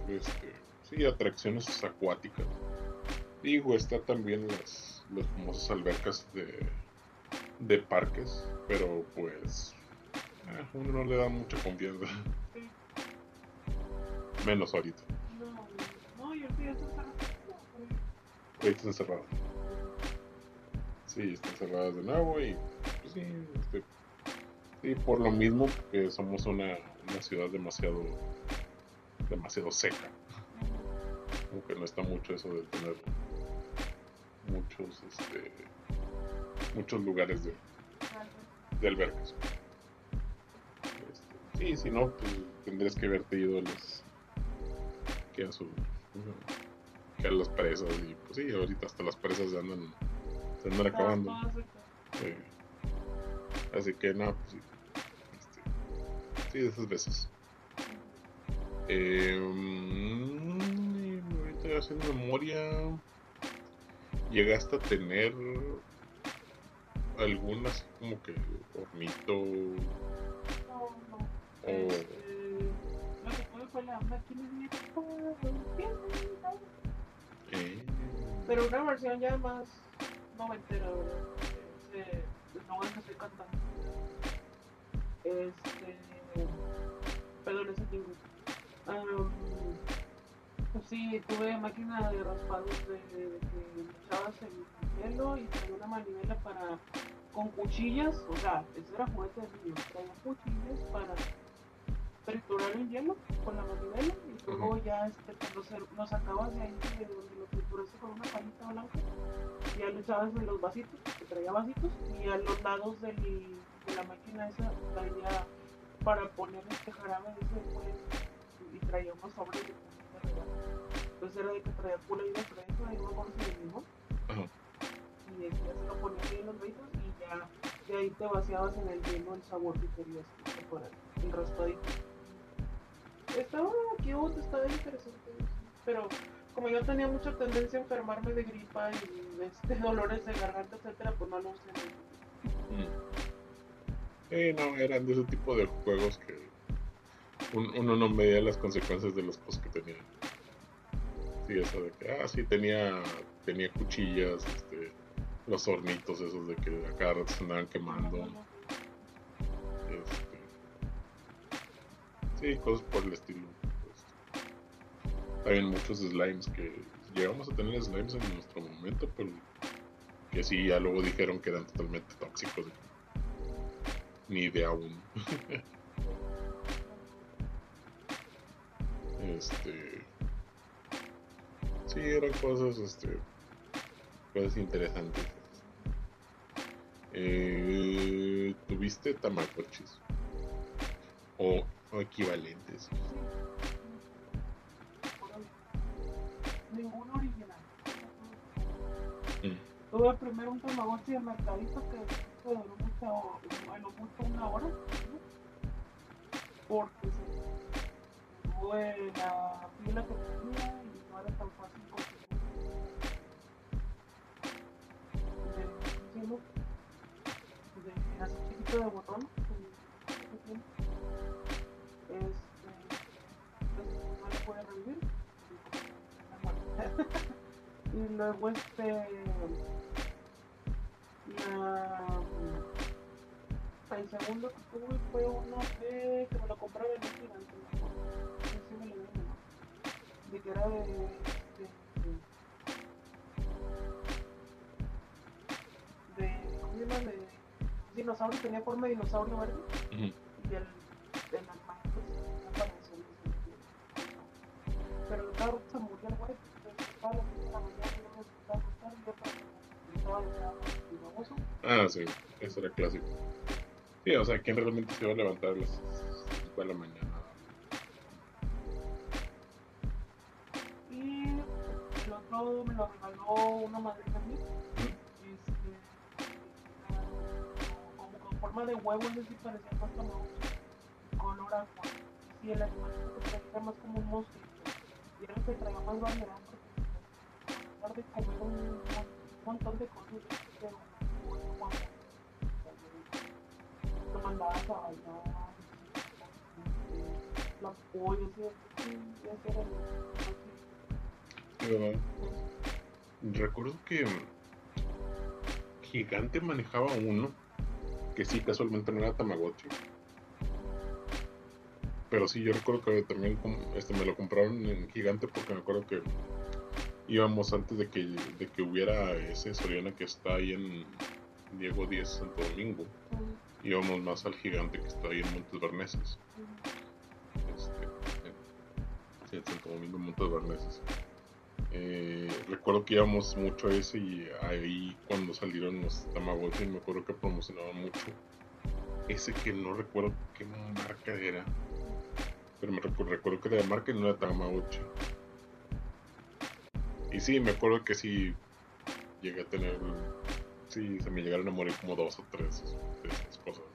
este sí atracciones acuáticas. Digo está también las las famosas albercas de de parques pero pues eh, uno no le da mucha confianza. Menos ahorita ahorita están cerradas. Sí están cerradas de nuevo y pues sí este, sí por lo mismo que somos una, una ciudad demasiado demasiado seca. Aunque no está mucho eso de tener muchos este muchos lugares de, de albercas Este, sí si no pues tendrías que haberte ido a los que a su las presas y pues sí ahorita hasta las presas se andan se andan acabando Sí. Así que no, pues sí. Este, sí, de esas veces. Eh, ahorita haciendo memoria. ¿Llegaste a tener alguna así como que hornito? No, no. o Este, lo que tuve fue la máquina de eh, Pero una versión ya más noventera, ¿verdad? Ese, no es que estoy cantando. Este. Perdón, ese pues sí, tuve máquina de raspados de, que le echabas el hielo y traía una manivela para. con cuchillas, o sea, eso era juguete de niño, traía cuchillas para triturar el hielo con la manivela y luego ya este, cuando se, lo sacabas de ahí de donde lo trituraste con una palita blanca, ya lo echabas en los vasitos, que traía vasitos, y a los lados del, de la máquina esa traía para poner este jarabe de ese pues, y traía unos sobres de. Entonces era de que traía pula y de frente, ahí no me acuerdo si de limón, ajá. y este, ya se lo ponía ahí en los vasitos y ya, que ahí te vaciabas en el hielo el sabor que querías que fuera el raspadito. Estaba cute, estaba interesante, pero como yo tenía mucha tendencia a enfermarme de gripa y este, *laughs* dolores de garganta, etcétera, pues no lo usé. Mm. no, eran de ese tipo de juegos que uno no medía las consecuencias de las cosas que tenía. Sí, eso de que, ah, sí, tenía, tenía cuchillas, este, los hornitos esos de que a cada rato se andaban quemando. Sí, cosas por el estilo. Hay muchos slimes que llegamos a tener slimes en nuestro momento, pero que sí, ya luego dijeron que eran totalmente tóxicos. Ni idea aún. *laughs* este. Sí, eran cosas, este. Cosas interesantes. Eh, ¿Tuviste tamagotchis? O, o equivalentes. ninguno original. Mm. Tuve primero un Tamagotchi de mercadito que duró mucho, bueno, mucho una hora, porque se tuve la pila que tenía y no era tan fácil conseguir. De, de, así chiquito de botón, puede revivir y luego este el segundo que tuve fue uno de que me lo compraba en un gigante así me lo dieron de que era de, de, de, de ¿cómo se llama? de dinosaurio tenía forma de dinosaurio verde uh -huh. y el de pero el carro se murió el güey Ah, sí, eso era clásico. Sí, o sea, ¿quién realmente se va a levantar a las 5 de la mañana? Y el otro me lo regaló una madrina mía. Este, como con forma de huevo, es decir, parecía más como color agua. Y el que traía más como un monstruo. El que traía más variedad de comer un montón de cosas mandabas a bailar la pollo recuerdo que Gigante manejaba uno que sí casualmente no era Tamagotchi pero sí yo recuerdo que también este me lo compraron en Gigante porque me acuerdo que íbamos antes de que, de que hubiera ese Soriana que está ahí en Diego 10 Santo Domingo. Íbamos más al gigante que está ahí en Montes Berneses. Este, en Santo Domingo, Montes Berneses. Eh, recuerdo que íbamos mucho a ese y ahí cuando salieron los Tamagotchi me acuerdo que promocionaban mucho ese que no recuerdo qué marca era pero me recuerdo, que de marca no era Tamagotchi y sí, me acuerdo que sí llegué a tener. Sí, se me llegaron a morir como dos o tres de esas cosas.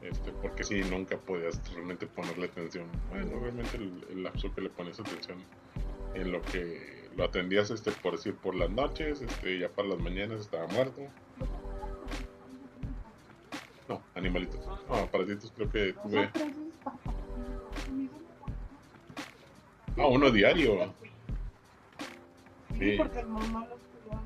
Este, porque sí, nunca podías realmente ponerle atención. Bueno, obviamente el, lapso que le pones atención en lo que lo atendías, este, por decir, por las noches, este, ya para las mañanas estaba muerto. No, animalitos. No, aparatitos creo que tuve. Ah, uno diario. Sí, porque el mamá los cuidó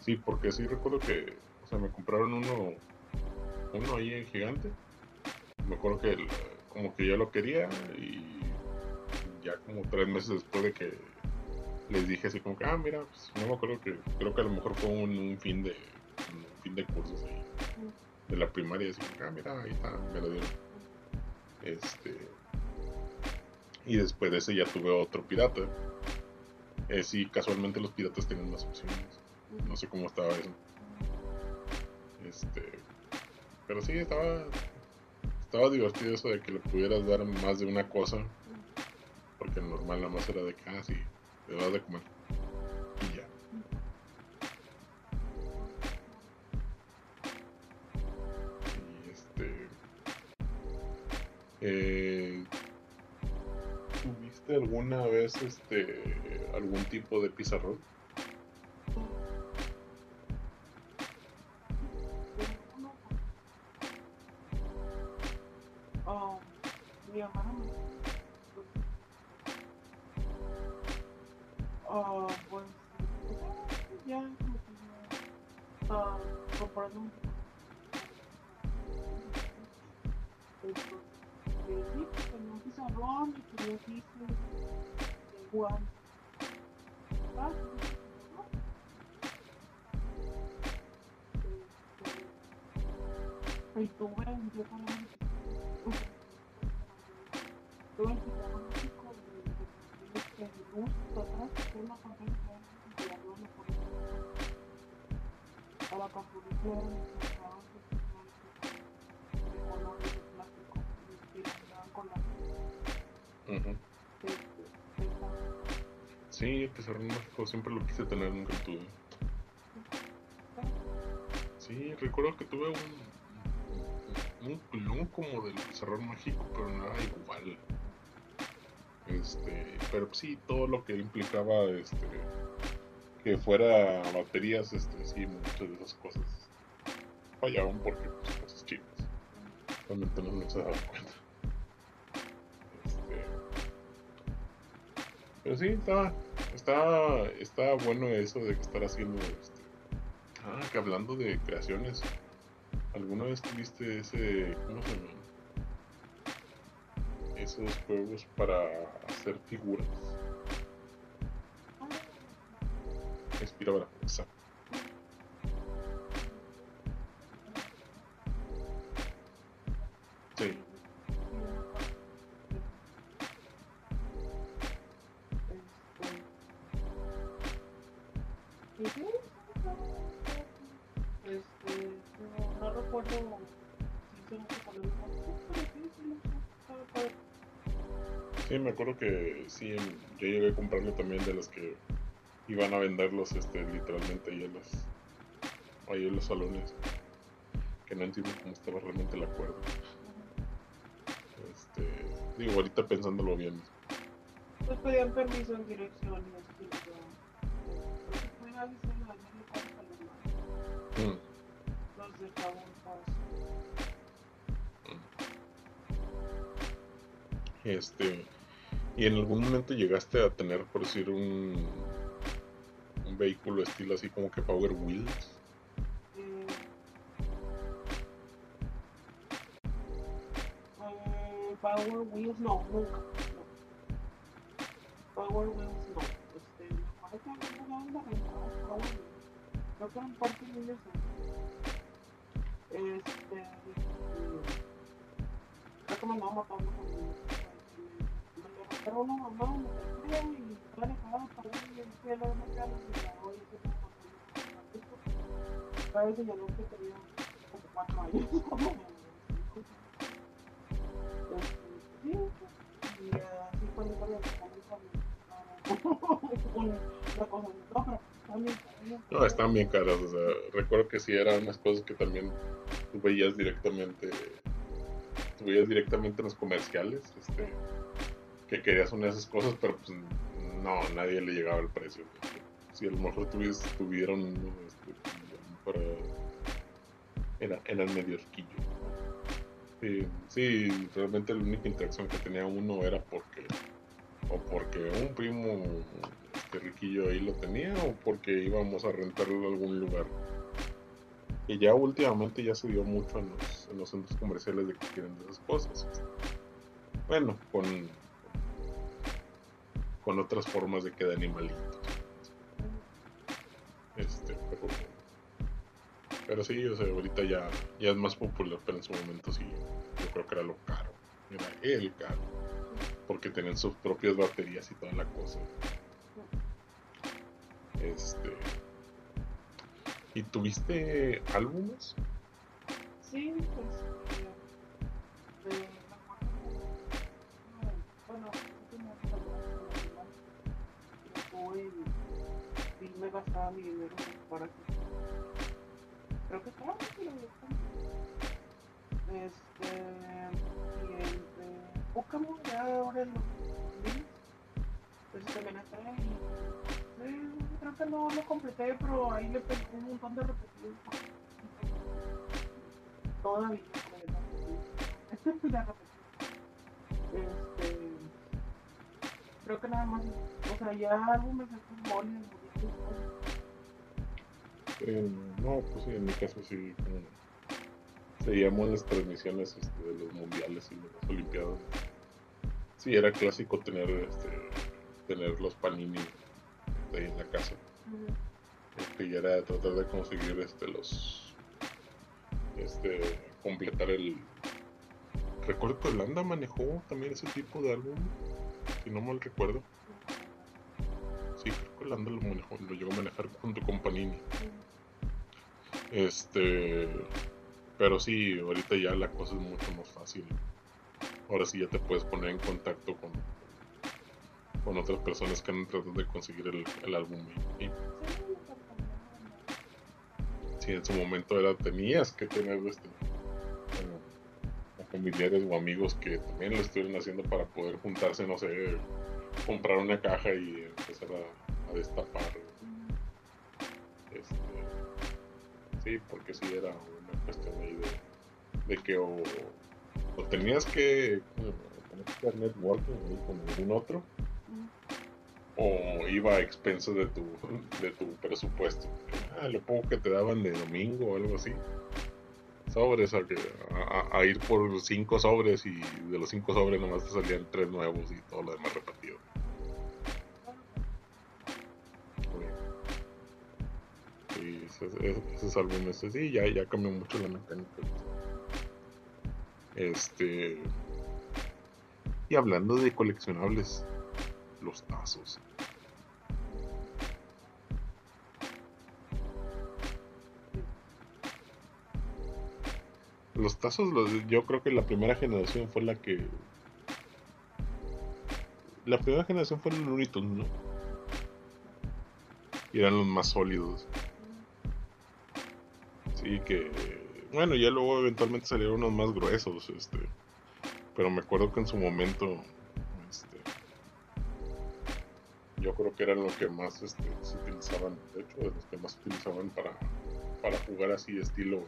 Sí, porque sí recuerdo que, o sea, me compraron uno, uno ahí en gigante. Me acuerdo que el, como que yo lo quería y ya como tres meses después de que les dije así como que, ah, mira, pues no me acuerdo que, creo que a lo mejor fue un, un fin de, fin de cursos ahí, de la primaria, ah, me lo dieron. Este. Y después de ese ya tuve otro pirata. Eh, sí, casualmente los piratas tienen más opciones. No sé cómo estaba eso. Este. Pero sí, estaba. Estaba divertido eso de que le pudieras dar más de una cosa. Porque normal nada más era de que, ah, te das de comer. Eh, ¿Tuviste alguna vez este algún tipo de pizarrón? Pizarrón mágico siempre lo quise tener, nunca lo tuve. Sí, recuerdo que tuve un, clon como del pizarrón mágico, pero no era igual. Este, pero sí, todo lo que implicaba este que fuera baterías, este, sí, muchas de esas cosas fallaban porque pues, cosas chinas. Realmente no nos se daban cuenta. Este, pero sí, está, está, está bueno eso de que estar haciendo este, Ah, que hablando de creaciones, ¿alguna vez tuviste ese, ¿cómo se llama? Esos juegos para hacer figuras. Respira la Sí, me acuerdo que sí, yo llegué a comprarle también de las que iban a venderlos este, literalmente ahí en los, ahí en los salones. Que no entiendo cómo estaba realmente el acuerdo. Este, digo, ahorita pensándolo bien, Pues pedían permiso en dirección Mm. Este, y en algún momento llegaste a tener, por decir, un, un vehículo estilo así como que Power Wheels. Eh, Power Wheels, no, nunca. No. Power Wheels, no. Este, me acuerdo que había una banda rentada Power Wheels. Creo que eran Parque Niños. Este, y- creo que me andaba matando con mi me levantaron una mamá, me trajeron y estaba dejada para ir y fui a la una cara y la voy a hacer una matando cada vez señaló que tenía como cuatro años. como No, están bien caras, o sea, recuerdo que sí eran unas cosas que también tú veías directamente, tú veías directamente en los comerciales, este, que querías una de esas cosas, pero pues no, nadie le llegaba el precio. Si a lo mejor tuvies, tuvieron este, para, era, era medio riquillo. Sí, sí, realmente la única interacción que tenía uno era porque, o porque un primo riquillo ahí lo tenía, o porque íbamos a rentarlo en algún lugar. Y ya últimamente ya se dio mucho en los, en los centros comerciales de que quieren de esas cosas. Bueno, con, con otras formas de que de animalitos. Este, pero, pero sí, o sea, ahorita ya, ya es más popular, pero en su momento sí, yo creo que era lo caro. Era el caro. Porque tenían sus propias baterías y toda la cosa. Este. ¿Y tuviste álbumes? Sí, pues. Bueno, me gastaba mi dinero para que. Creo que estaba Este. Y el de Pokémon, ya ahora los pues. Sí, creo que no lo completé, pero ahí le pegó un montón de repetidos. Todavía, Este es la. Este. Creo que nada más. O sea, ya álbumes de fútbol eh, no, pues sí, en mi caso sí. Seguíamos las transmisiones este, de los mundiales y de las olimpiadas. Sí, era clásico tener este, tener los panini ahí en la casa. Este, y era tratar de conseguir este los este completar el recuerdo que Holanda manejó también ese tipo de álbum si no mal recuerdo. Sí creo que Holanda lo manejó lo llegó a manejar junto con Panini. Este pero sí ahorita ya la cosa es mucho más fácil. Ahora sí ya te puedes poner en contacto con con otras personas que han tratado de conseguir el, álbum. Y, en su momento era tenías que tener este, familiares o amigos que también lo estuvieran haciendo para poder juntarse, no sé, comprar una caja y empezar a, destapar. Este, sí, porque sí era una cuestión ahí de, que o, tenías que, hacer networking con algún otro o iba a expensas de tu, de tu presupuesto. Ah, lo poco que te daban de domingo o algo así. Sobres, a, a, ir por cinco sobres y de los cinco sobres nomás te salían tres nuevos y todo lo demás repetido. Sí, esos, álbumes, sí, ya, ya cambió mucho la mecánica. Este. Y hablando de coleccionables, los tazos. Los tazos, yo creo que la primera generación fue la que. La primera generación fue los Looney ¿no? Y eran los más sólidos. Sí, que. Bueno, ya luego eventualmente salieron unos más gruesos, este. Pero me acuerdo que en su momento yo creo que eran los que más este, se utilizaban, de hecho, de los que más utilizaban para, para jugar así estilo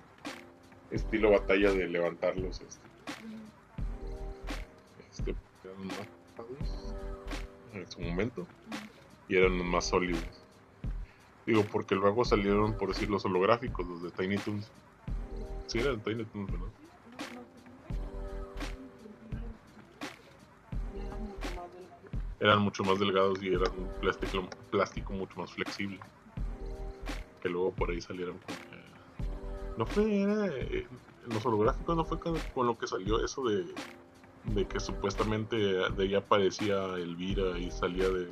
estilo batalla de levantarlos este, este eran más en su momento y eran más sólidos. Digo porque luego salieron por decir los holográficos los de Tiny Toons. Sí eran Tiny Toons ¿verdad? Eran mucho más delgados y eran un plástico, plástico mucho más flexible. Que luego por ahí salieron con No fue, eh, en los holográficos no fue con, lo que salió eso de, de que supuestamente de ahí aparecía Elvira y salía de,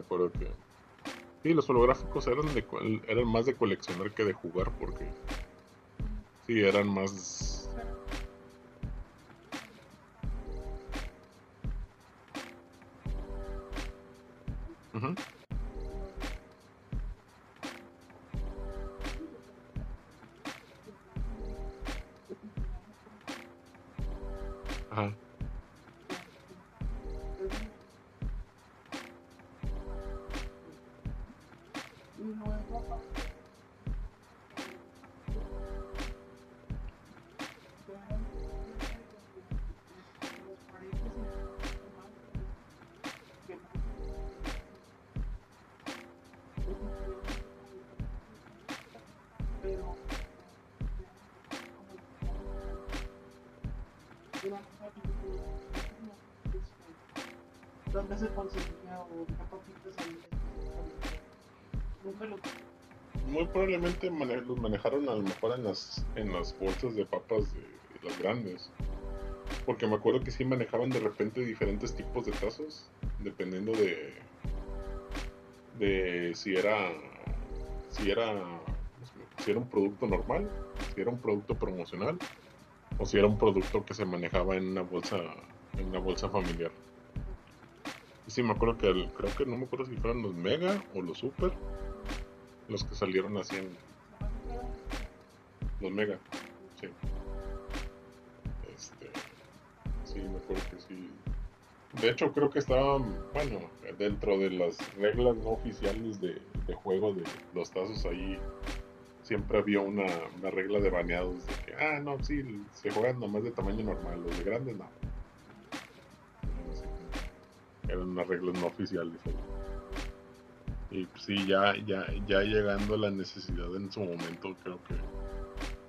me acuerdo que. Sí, los holográficos eran, de, eran más de coleccionar que de jugar, porque. Sí, eran más. Uh. Probablemente mane- los manejaron a lo mejor en las, en las bolsas de papas de, las grandes. Porque me acuerdo que sí manejaban de repente diferentes tipos de tazos, dependiendo de, de si era, si era, si era un producto normal, si era un producto promocional, o si era un producto que se manejaba en una bolsa, en una bolsa familiar. Y sí me acuerdo que el- creo que no me acuerdo si fueron los Mega o los Super, los que salieron así en los Mega, sí. Este, sí, me que sí. De hecho, creo que estaban, bueno, dentro de las reglas no oficiales de, juego de los tazos ahí, siempre había una, una regla de baneados de que, ah, no, sí, se juegan nomás de tamaño normal, los de grandes no. Eran unas reglas no oficiales ahí. Y pues, sí, ya, ya, ya llegando la necesidad en su momento, creo que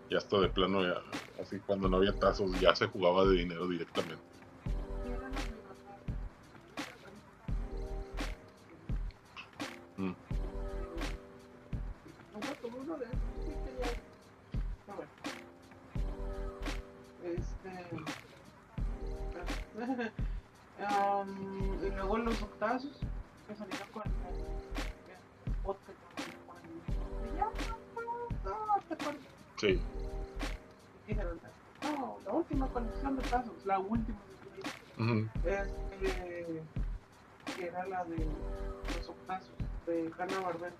ya hasta de plano, ya, así cuando no había tazos, ya se jugaba de dinero directamente. Sí, no, la última colección de tazos, la última vida. ujú, Este, que era la de los octazos de Hanna Barbera.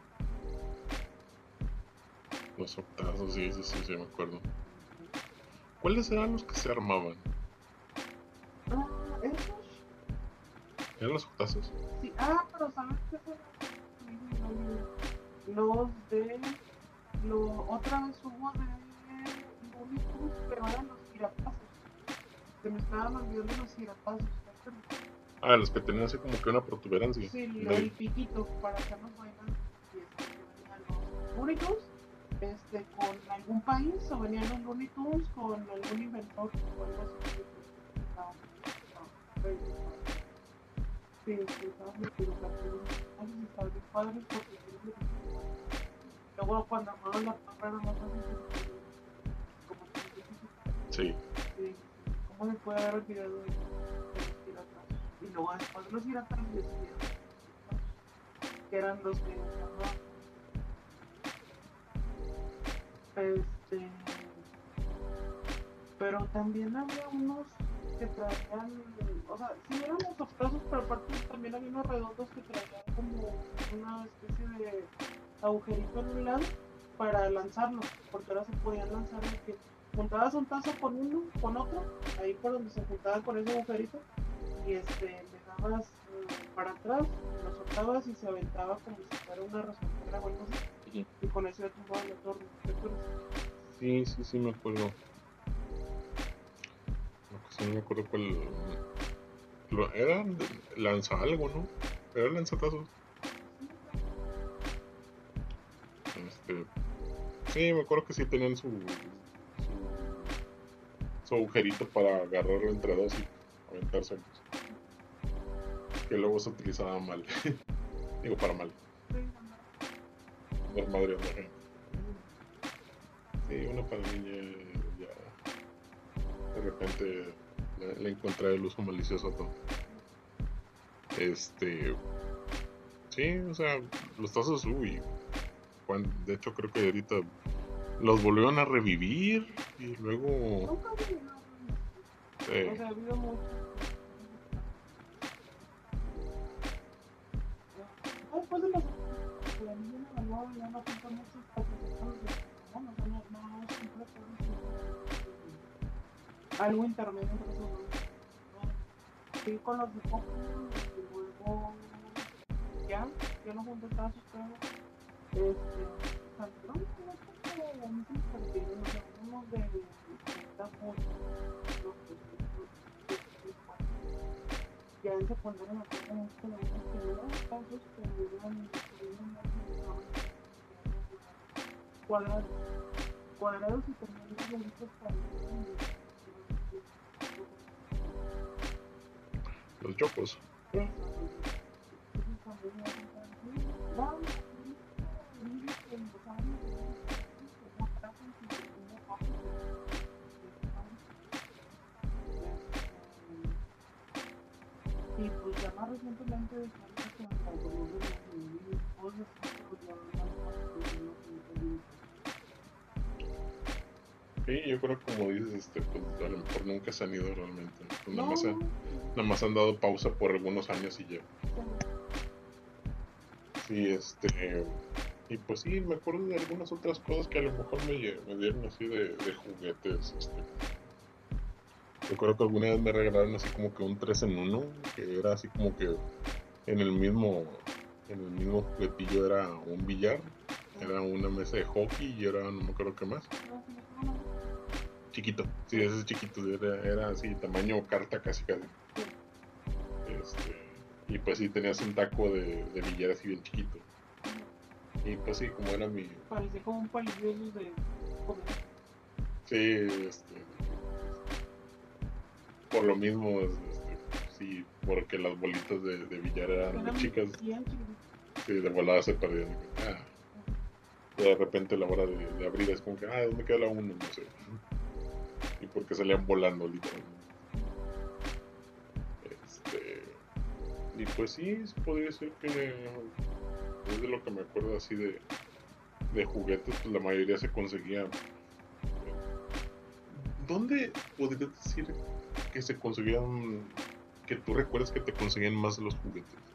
los octazos, sí, sí, sí, sí, me acuerdo. ¿Cuáles eran los que se armaban? Ah, esos ¿Eran los octazos? sí. Ah, pero ¿sabes qué son? Los de. Lo, otra vez hubo de Pero eran los giratazos. Se me estaban olvidando los giratazos. ¿te acuerdas? Ah, los que tenían así como que una protuberancia. Sí, de lo- ahí. el piquito para hacernos bailar. Este, los Looney Tunes este, con algún país o venían los Looney Tunes con algún inventor o algo así. Sí, sí, estaba muy chido, cartoon. Ay, sí, estaba bien padre porque. Luego cuando armaban la papa era más fácil. Sí, sí. ¿Cómo se puede haber olvidado de? Y luego después de los piratas que eran los que este pero también había unos que traían o sea sí eran los octazos pero aparte también había unos redondos que traían como una especie de agujerito en un lado para lanzarlos porque ahora se podían lanzar de que juntabas un tazo con uno con otro ahí por donde se juntaba con ese agujerito y este le dabas eh, para atrás lo soltabas y se aventaba como si fuera una resortera o algo así y con eso ya tumbaba la torre ¿te acuerdas? sí, sí, sí, me acuerdo. Que sí no me acuerdo cuál. Lo, era lanza algo, ¿no? Era lanzatazos. Este. Sí, me acuerdo que sí tenían su. Su, agujerito para agarrarlo entre dos y aventarse. Que luego se utilizaba mal. *laughs* Digo, para mal. Desmadre a la gente. Sí, una pandilla ya de repente le, encontré el uso malicioso a todo. Este. Sí, o sea, los tazos, uy. de hecho, creo que ahorita los volvieron a revivir y luego. Eh, fue algo intermedio entre esos dos. ¿no? Sí, con los de Pokémon, y luego. Ya, ya no junté tazos, pero. Este. Ya en cuadrados. Cuadrados los chocos. Sí, yo creo que como dices, este, pues a lo mejor nunca se han ido realmente. Pues, nada, No, más han, nada más han dado pausa por algunos años y ya. Sí, este. Y pues sí, me acuerdo de algunas otras cosas que a lo mejor me, me dieron así de, de juguetes. Este. Creo que alguna vez me regalaron así como que un 3 en 1, que era así como que en el mismo en el mismo juguetillo era un billar, era una mesa de hockey y era no me acuerdo qué más. Chiquito, sí, ese es chiquito, era, era así, tamaño carta casi casi. Este, y pues sí, tenías un taco de, de billar así bien chiquito. Y pues sí, como era mi... Parecía como un palillo de. Sí, este... Por lo mismo, este, sí, porque las bolitas de, de billar eran muy chicas, sí, de volada se perdían. Ah. Y de repente a la hora de, de abrir es como que, ah, ¿dónde queda la 1? No sé. Y porque salían volando literalmente. Este, y pues sí, podría ser que es de lo que me acuerdo así de, de juguetes, pues la mayoría se conseguían. ¿Dónde podrías decir que se conseguían, que tú recuerdas que te conseguían más los juguetes?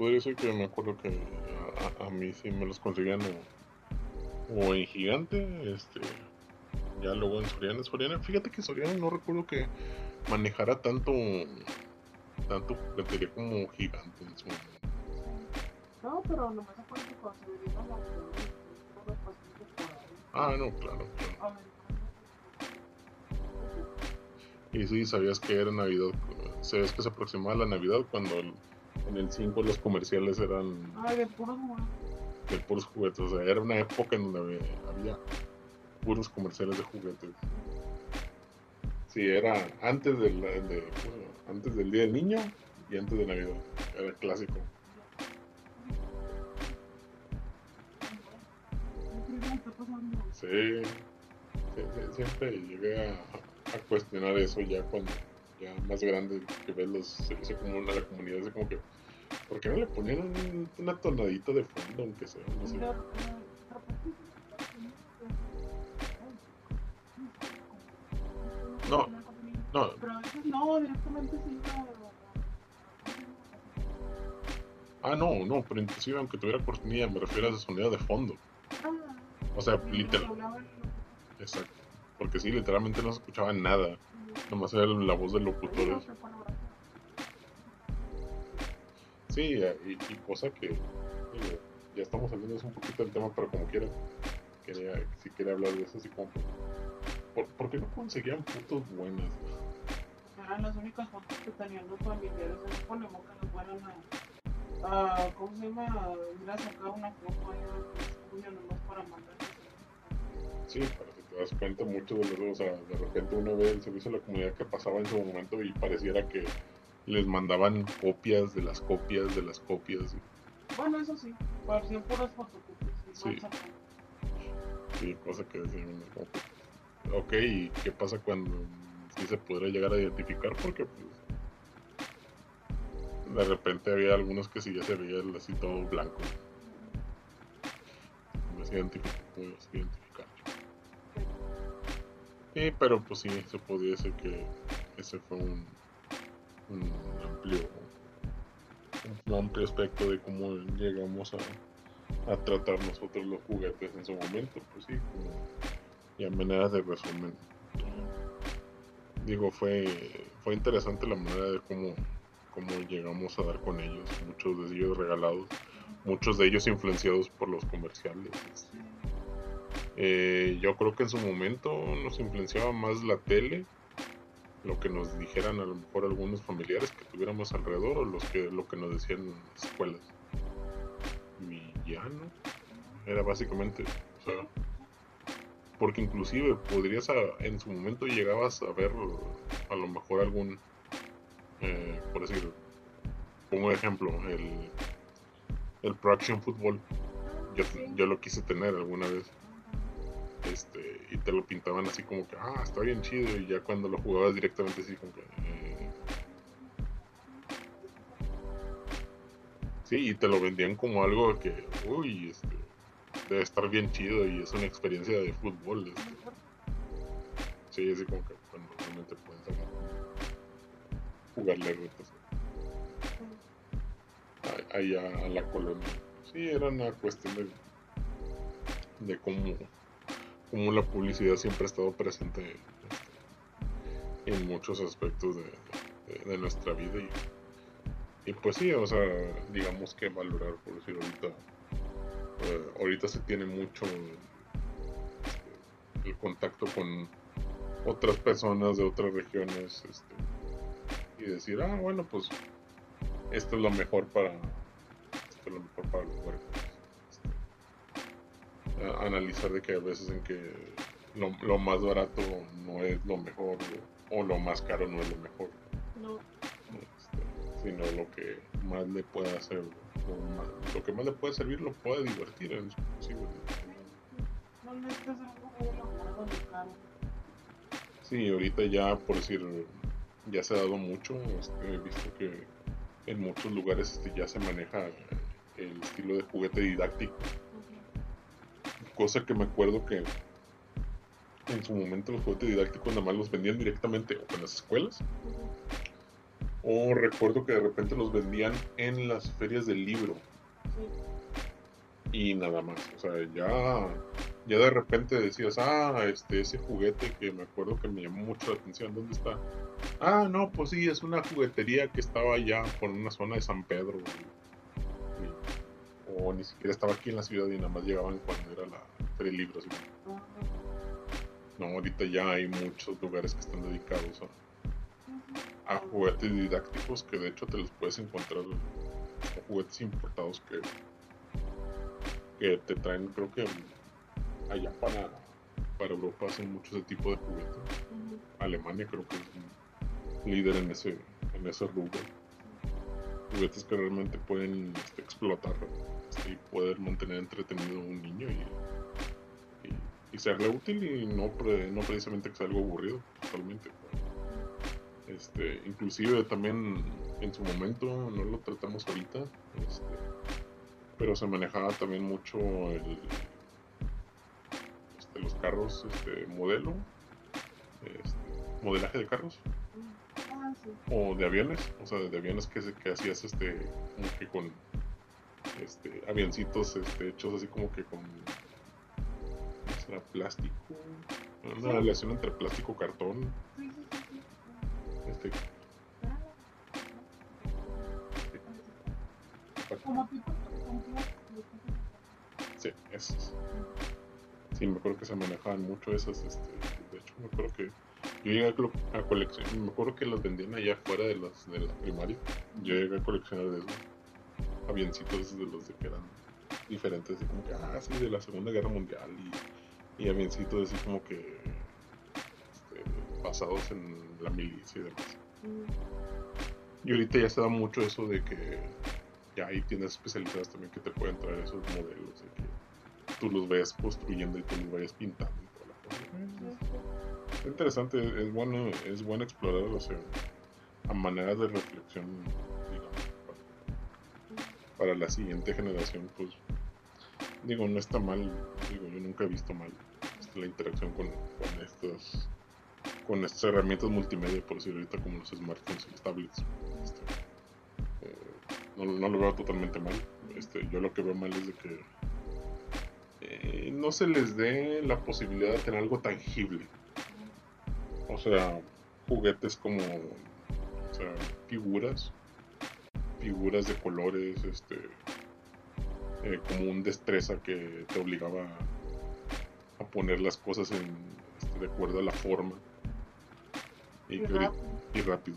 Pues podría decir que me acuerdo que a, a- mí sí me los conseguían o, o en Gigante, este, ya luego en Soriana. Soriana, fíjate que Soriana no recuerdo que manejara tanto, tanto juguetería como Gigante en su momento. No, pero nomás acuerdo que cuando se pasillos por ahí. Ah, no, claro, claro. Aumentando. Y sí, sabías que era Navidad, sabías que se aproximaba la Navidad cuando el- en el 5 los comerciales eran Ay, de puros monos. de puros juguetes, o sea, era una época en donde había, había puros comerciales de juguetes. Sí, era antes del, de, bueno, antes del Día del Niño y antes de Navidad, era el clásico. Sí, sí, sí, siempre llegué a, a cuestionar eso ya cuando ya más grande que ves los común a la comunidad, es como que, ¿por qué no le ponían un- una tonadita de fondo aunque sea? No sé. No, no, Pero a veces no, directamente se iba ah no, no, pero inclusive aunque tuviera cortinilla me refiero a ese sonido de fondo. O sea, literal, exacto. Porque sí, literalmente no se escuchaba nada. Nomás era la voz del locutor. Sí, eh, y, y cosa que, digo, ya estamos saliendo un poquito del tema, pero como quiera, quería, si quería hablar de eso, así como ¿por, por qué no conseguían fotos buenas? Eran las únicas fotos que tenían los familiares. Se supone que los fueran a, a, ¿cómo se llama? Ir a sacar una foto ahí al estudio nomás para mandarles. Sí, para das cuenta mucho de los, o sea, de repente uno ve el servicio a la comunidad que pasaba en su momento y pareciera que les mandaban copias de las copias de las copias. Bueno, eso sí, parecían puras fotocopias. Sí. Sí, cosa que que, ok, ¿y qué pasa cuando sí se podrá llegar a identificar? Porque pues de repente había algunos que sí ya se veía así todo blanco. No se identificó, puedo identificar. Sí, pero pues sí, se podría decir que ese fue un, amplio un amplio aspecto de cómo llegamos a, tratar nosotros los juguetes en su momento, pues sí, como y a manera de resumen. Digo, fue, fue interesante la manera de cómo, cómo llegamos a dar con ellos, muchos de ellos regalados, muchos de ellos influenciados por los comerciales. Eh, yo creo que en su momento nos influenciaba más la tele, lo que nos dijeran a lo mejor algunos familiares que tuviéramos alrededor o los que, lo que nos decían en las escuelas. Villano era básicamente, o sea, porque inclusive podrías en su momento llegabas a ver a lo mejor algún eh, por decir pongo ejemplo el el Pro Action Football. Yo, yo, lo quise tener alguna vez este y te lo pintaban así como que ah está bien chido y ya cuando lo jugabas directamente así como que eh, sí y te lo vendían como algo que uy este debe estar bien chido y es una experiencia de fútbol. Este. Sí, así como que cuando realmente puedes jugarle retos allá a la colonia. Sí, era una cuestión de, de cómo, cómo la publicidad siempre ha estado presente en muchos aspectos de, nuestra vida y, pues sí, o sea, digamos que valorar, por decir ahorita, eh, ahorita se tiene mucho el contacto con otras personas de otras regiones este, y decir, ah, bueno, pues esto es lo mejor para esto es lo mejor para los cuerpos. Este, analizar de que a veces en que lo, más barato no es lo mejor o, lo más caro no es lo mejor. No. sino lo que más le puede hacer lo, que más le puede servir lo puede divertir en su Sí, ahorita ya, por decir, ya se ha dado mucho. Este, he visto que en muchos lugares este, ya se maneja el estilo de juguete didáctico. Cosa que me acuerdo que en su momento los juguetes didácticos nada más los vendían directamente o en las escuelas o recuerdo que de repente los vendían en las ferias del libro. Y nada más. O sea, ya, ya de repente decías, ah, este, ese juguete que me acuerdo que me llamó mucho la atención, ¿dónde está? Ah, no, pues sí, es una juguetería que estaba allá por una zona de San Pedro. O ni siquiera estaba aquí en la ciudad y nada más llegaban cuando era la feria del libro. No, ahorita ya hay muchos lugares que están dedicados a a juguetes didácticos que de hecho te los puedes encontrar juguetes importados que, que te traen creo que allá para, para Europa hacen mucho ese tipo de juguetes. Alemania creo que es un líder en ese en ese rubro. Juguetes que realmente pueden este, explotar y poder mantener entretenido a un niño y, y, serle útil y no, no precisamente que sea algo aburrido totalmente este, inclusive también en su momento, no lo tratamos ahorita, este, pero se manejaba también mucho el, este, los carros este, modelo, este, modelaje de carros. O de aviones, o sea, de aviones que, que hacías este, como que con este, avioncitos este, hechos así como que con será plástico, una relación entre plástico y cartón. Este. Sí, esos. Sí, me acuerdo que se manejaban mucho esas. Este, de hecho, me acuerdo que yo llegué a, coleccionar. Me acuerdo que las vendían allá afuera de, las, de la primaria. Yo llegué a coleccionar de esos avioncitos de los de que eran diferentes, así como que, ah, sí, de la Segunda Guerra Mundial y, y avioncitos así como que basados en la milicia y demás. Mm. Y ahorita ya se da mucho eso de que ya hay tiendas especializadas también que te pueden traer esos modelos, de que tú los vayas construyendo y tú los vayas pintando y toda la cosa. Es interesante, es bueno, es bueno explorar, o sea, a maneras de reflexión, para, la siguiente generación, pues, digo, no está mal, digo, yo nunca he visto mal la interacción con, con estos con estas herramientas multimedia, por decirlo ahorita, como los smartphones y los tablets. Este, eh, no, lo veo totalmente mal. Este, yo lo que veo mal es de que eh, no se les dé la posibilidad de tener algo tangible. O sea, juguetes como o sea, figuras figuras de colores, este, eh, como un destreza que te obligaba a, poner las cosas en, este, de acuerdo a la forma y, rápido.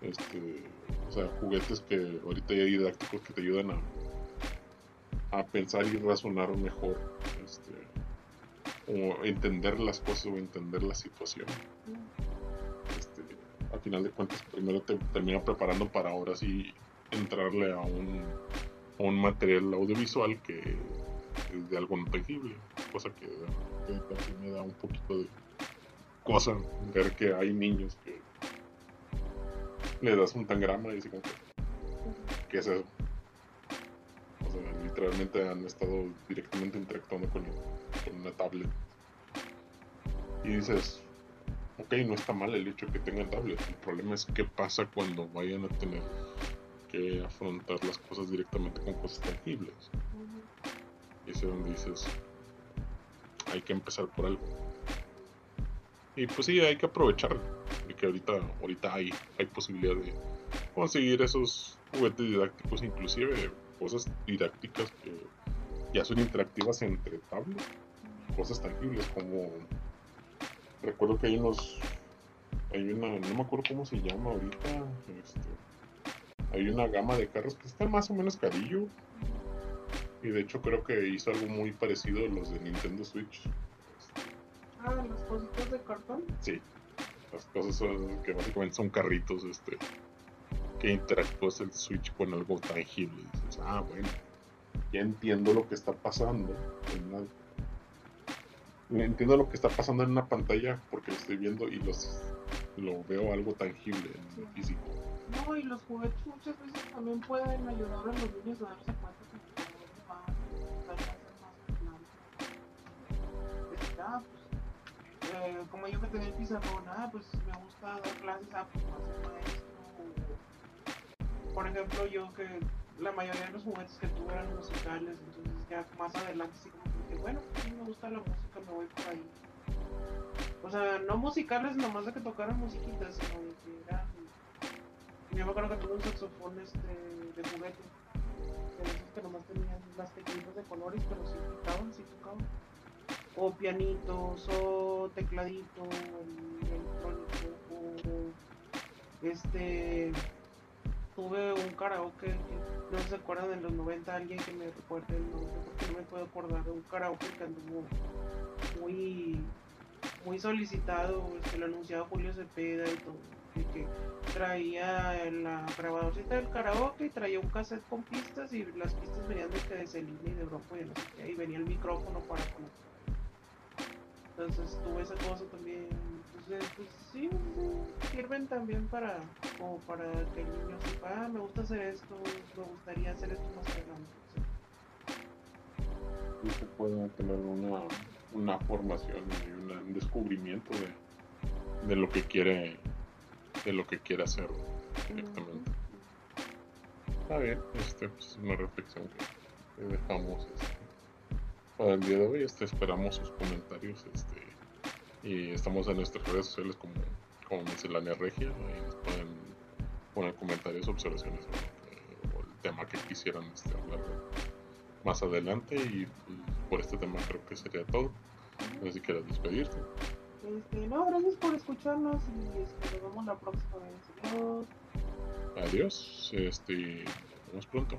Este, o sea, juguetes que ahorita hay didácticos que te ayudan a, a pensar y razonar mejor. Este, o entender las cosas o entender la situación. Este, al final de cuentas, primero te termina preparando para ahora sí entrarle a un, un material audiovisual que es de algo no tangible, cosa que, que me da un poquito de cosa ver que hay niños que le das un tangrama y dicen como que, ¿qué es eso? O sea, literalmente han estado directamente interactuando con, con una tablet. Y dices, ok, no está mal el hecho de que tengan tablet. El problema es qué pasa cuando vayan a tener afrontar las cosas directamente con cosas tangibles. Y es donde dices, hay que empezar por algo. Y pues sí, hay que aprovechar de que ahorita, ahorita hay, hay posibilidad de conseguir esos juguetes didácticos, inclusive cosas didácticas que ya son interactivas entre tablets, cosas tangibles como recuerdo que hay unos hay una no me acuerdo cómo se llama ahorita este, hay una gama de carros que están más o menos carillo. Y de hecho creo que hizo algo muy parecido a los de Nintendo Switch. Ah las cositas de cartón. Sí las cosas son, que básicamente son carritos este que interactúas el Switch con algo tangible. Y dices ah bueno ya entiendo lo que está pasando entiendo lo que está pasando en una pantalla porque lo estoy viendo y los lo veo algo tangible en físico. No, y los juguetes muchas veces también pueden ayudar a los niños a darse cuenta que el va a hacer más ah, pues, eh, como yo me tenía el pizarrón, ah, pues me gusta dar clases, pues a ser maestro. Por ejemplo, yo que la mayoría de los juguetes que tuve eran musicales, entonces ya más adelante sí como que bueno, pues me gusta la música, me voy por ahí. O sea, no musicales nomás de que tocaran musiquitas, sino de que eran... Yo me acuerdo que tuve un saxofón este, de juguete, de que nomás tenían las pequeñitas de colores, pero sí tocaban, sí tocaban. O pianitos, o tecladito, electrónico, o este tuve un karaoke que no se acuerdan en los 90 alguien que me recuerde el nombre porque no me puedo acordar de un karaoke que anduvo muy muy solicitado se lo anunciaba Julio Cepeda y todo que traía la grabadorcita del karaoke y traía un cassette con pistas y las pistas venían de que de Celina y de Bronco y no sé qué y venía el micrófono para conectar entonces tuve esa cosa también entonces pues sí sirven también para como para que el niño sepa, ah, me gusta hacer esto, me gustaría hacer esto más adelante. Y se puede tener una, una formación y un descubrimiento de, de, lo que quiere de lo que quiere hacer directamente. Está bien, este pues, es una reflexión que, dejamos este, para el día de hoy. Este, esperamos sus comentarios este, y estamos en nuestras redes sociales como como miscelánea regia, ahí nos pueden poner comentarios, observaciones o, el tema que quisieran este, hablar más adelante y pues, por este tema creo que sería todo. No sé si quieres despedirte. Este, no, gracias por escucharnos y este, nos vemos la próxima vez. Adiós. Adiós, este, nos vemos pronto.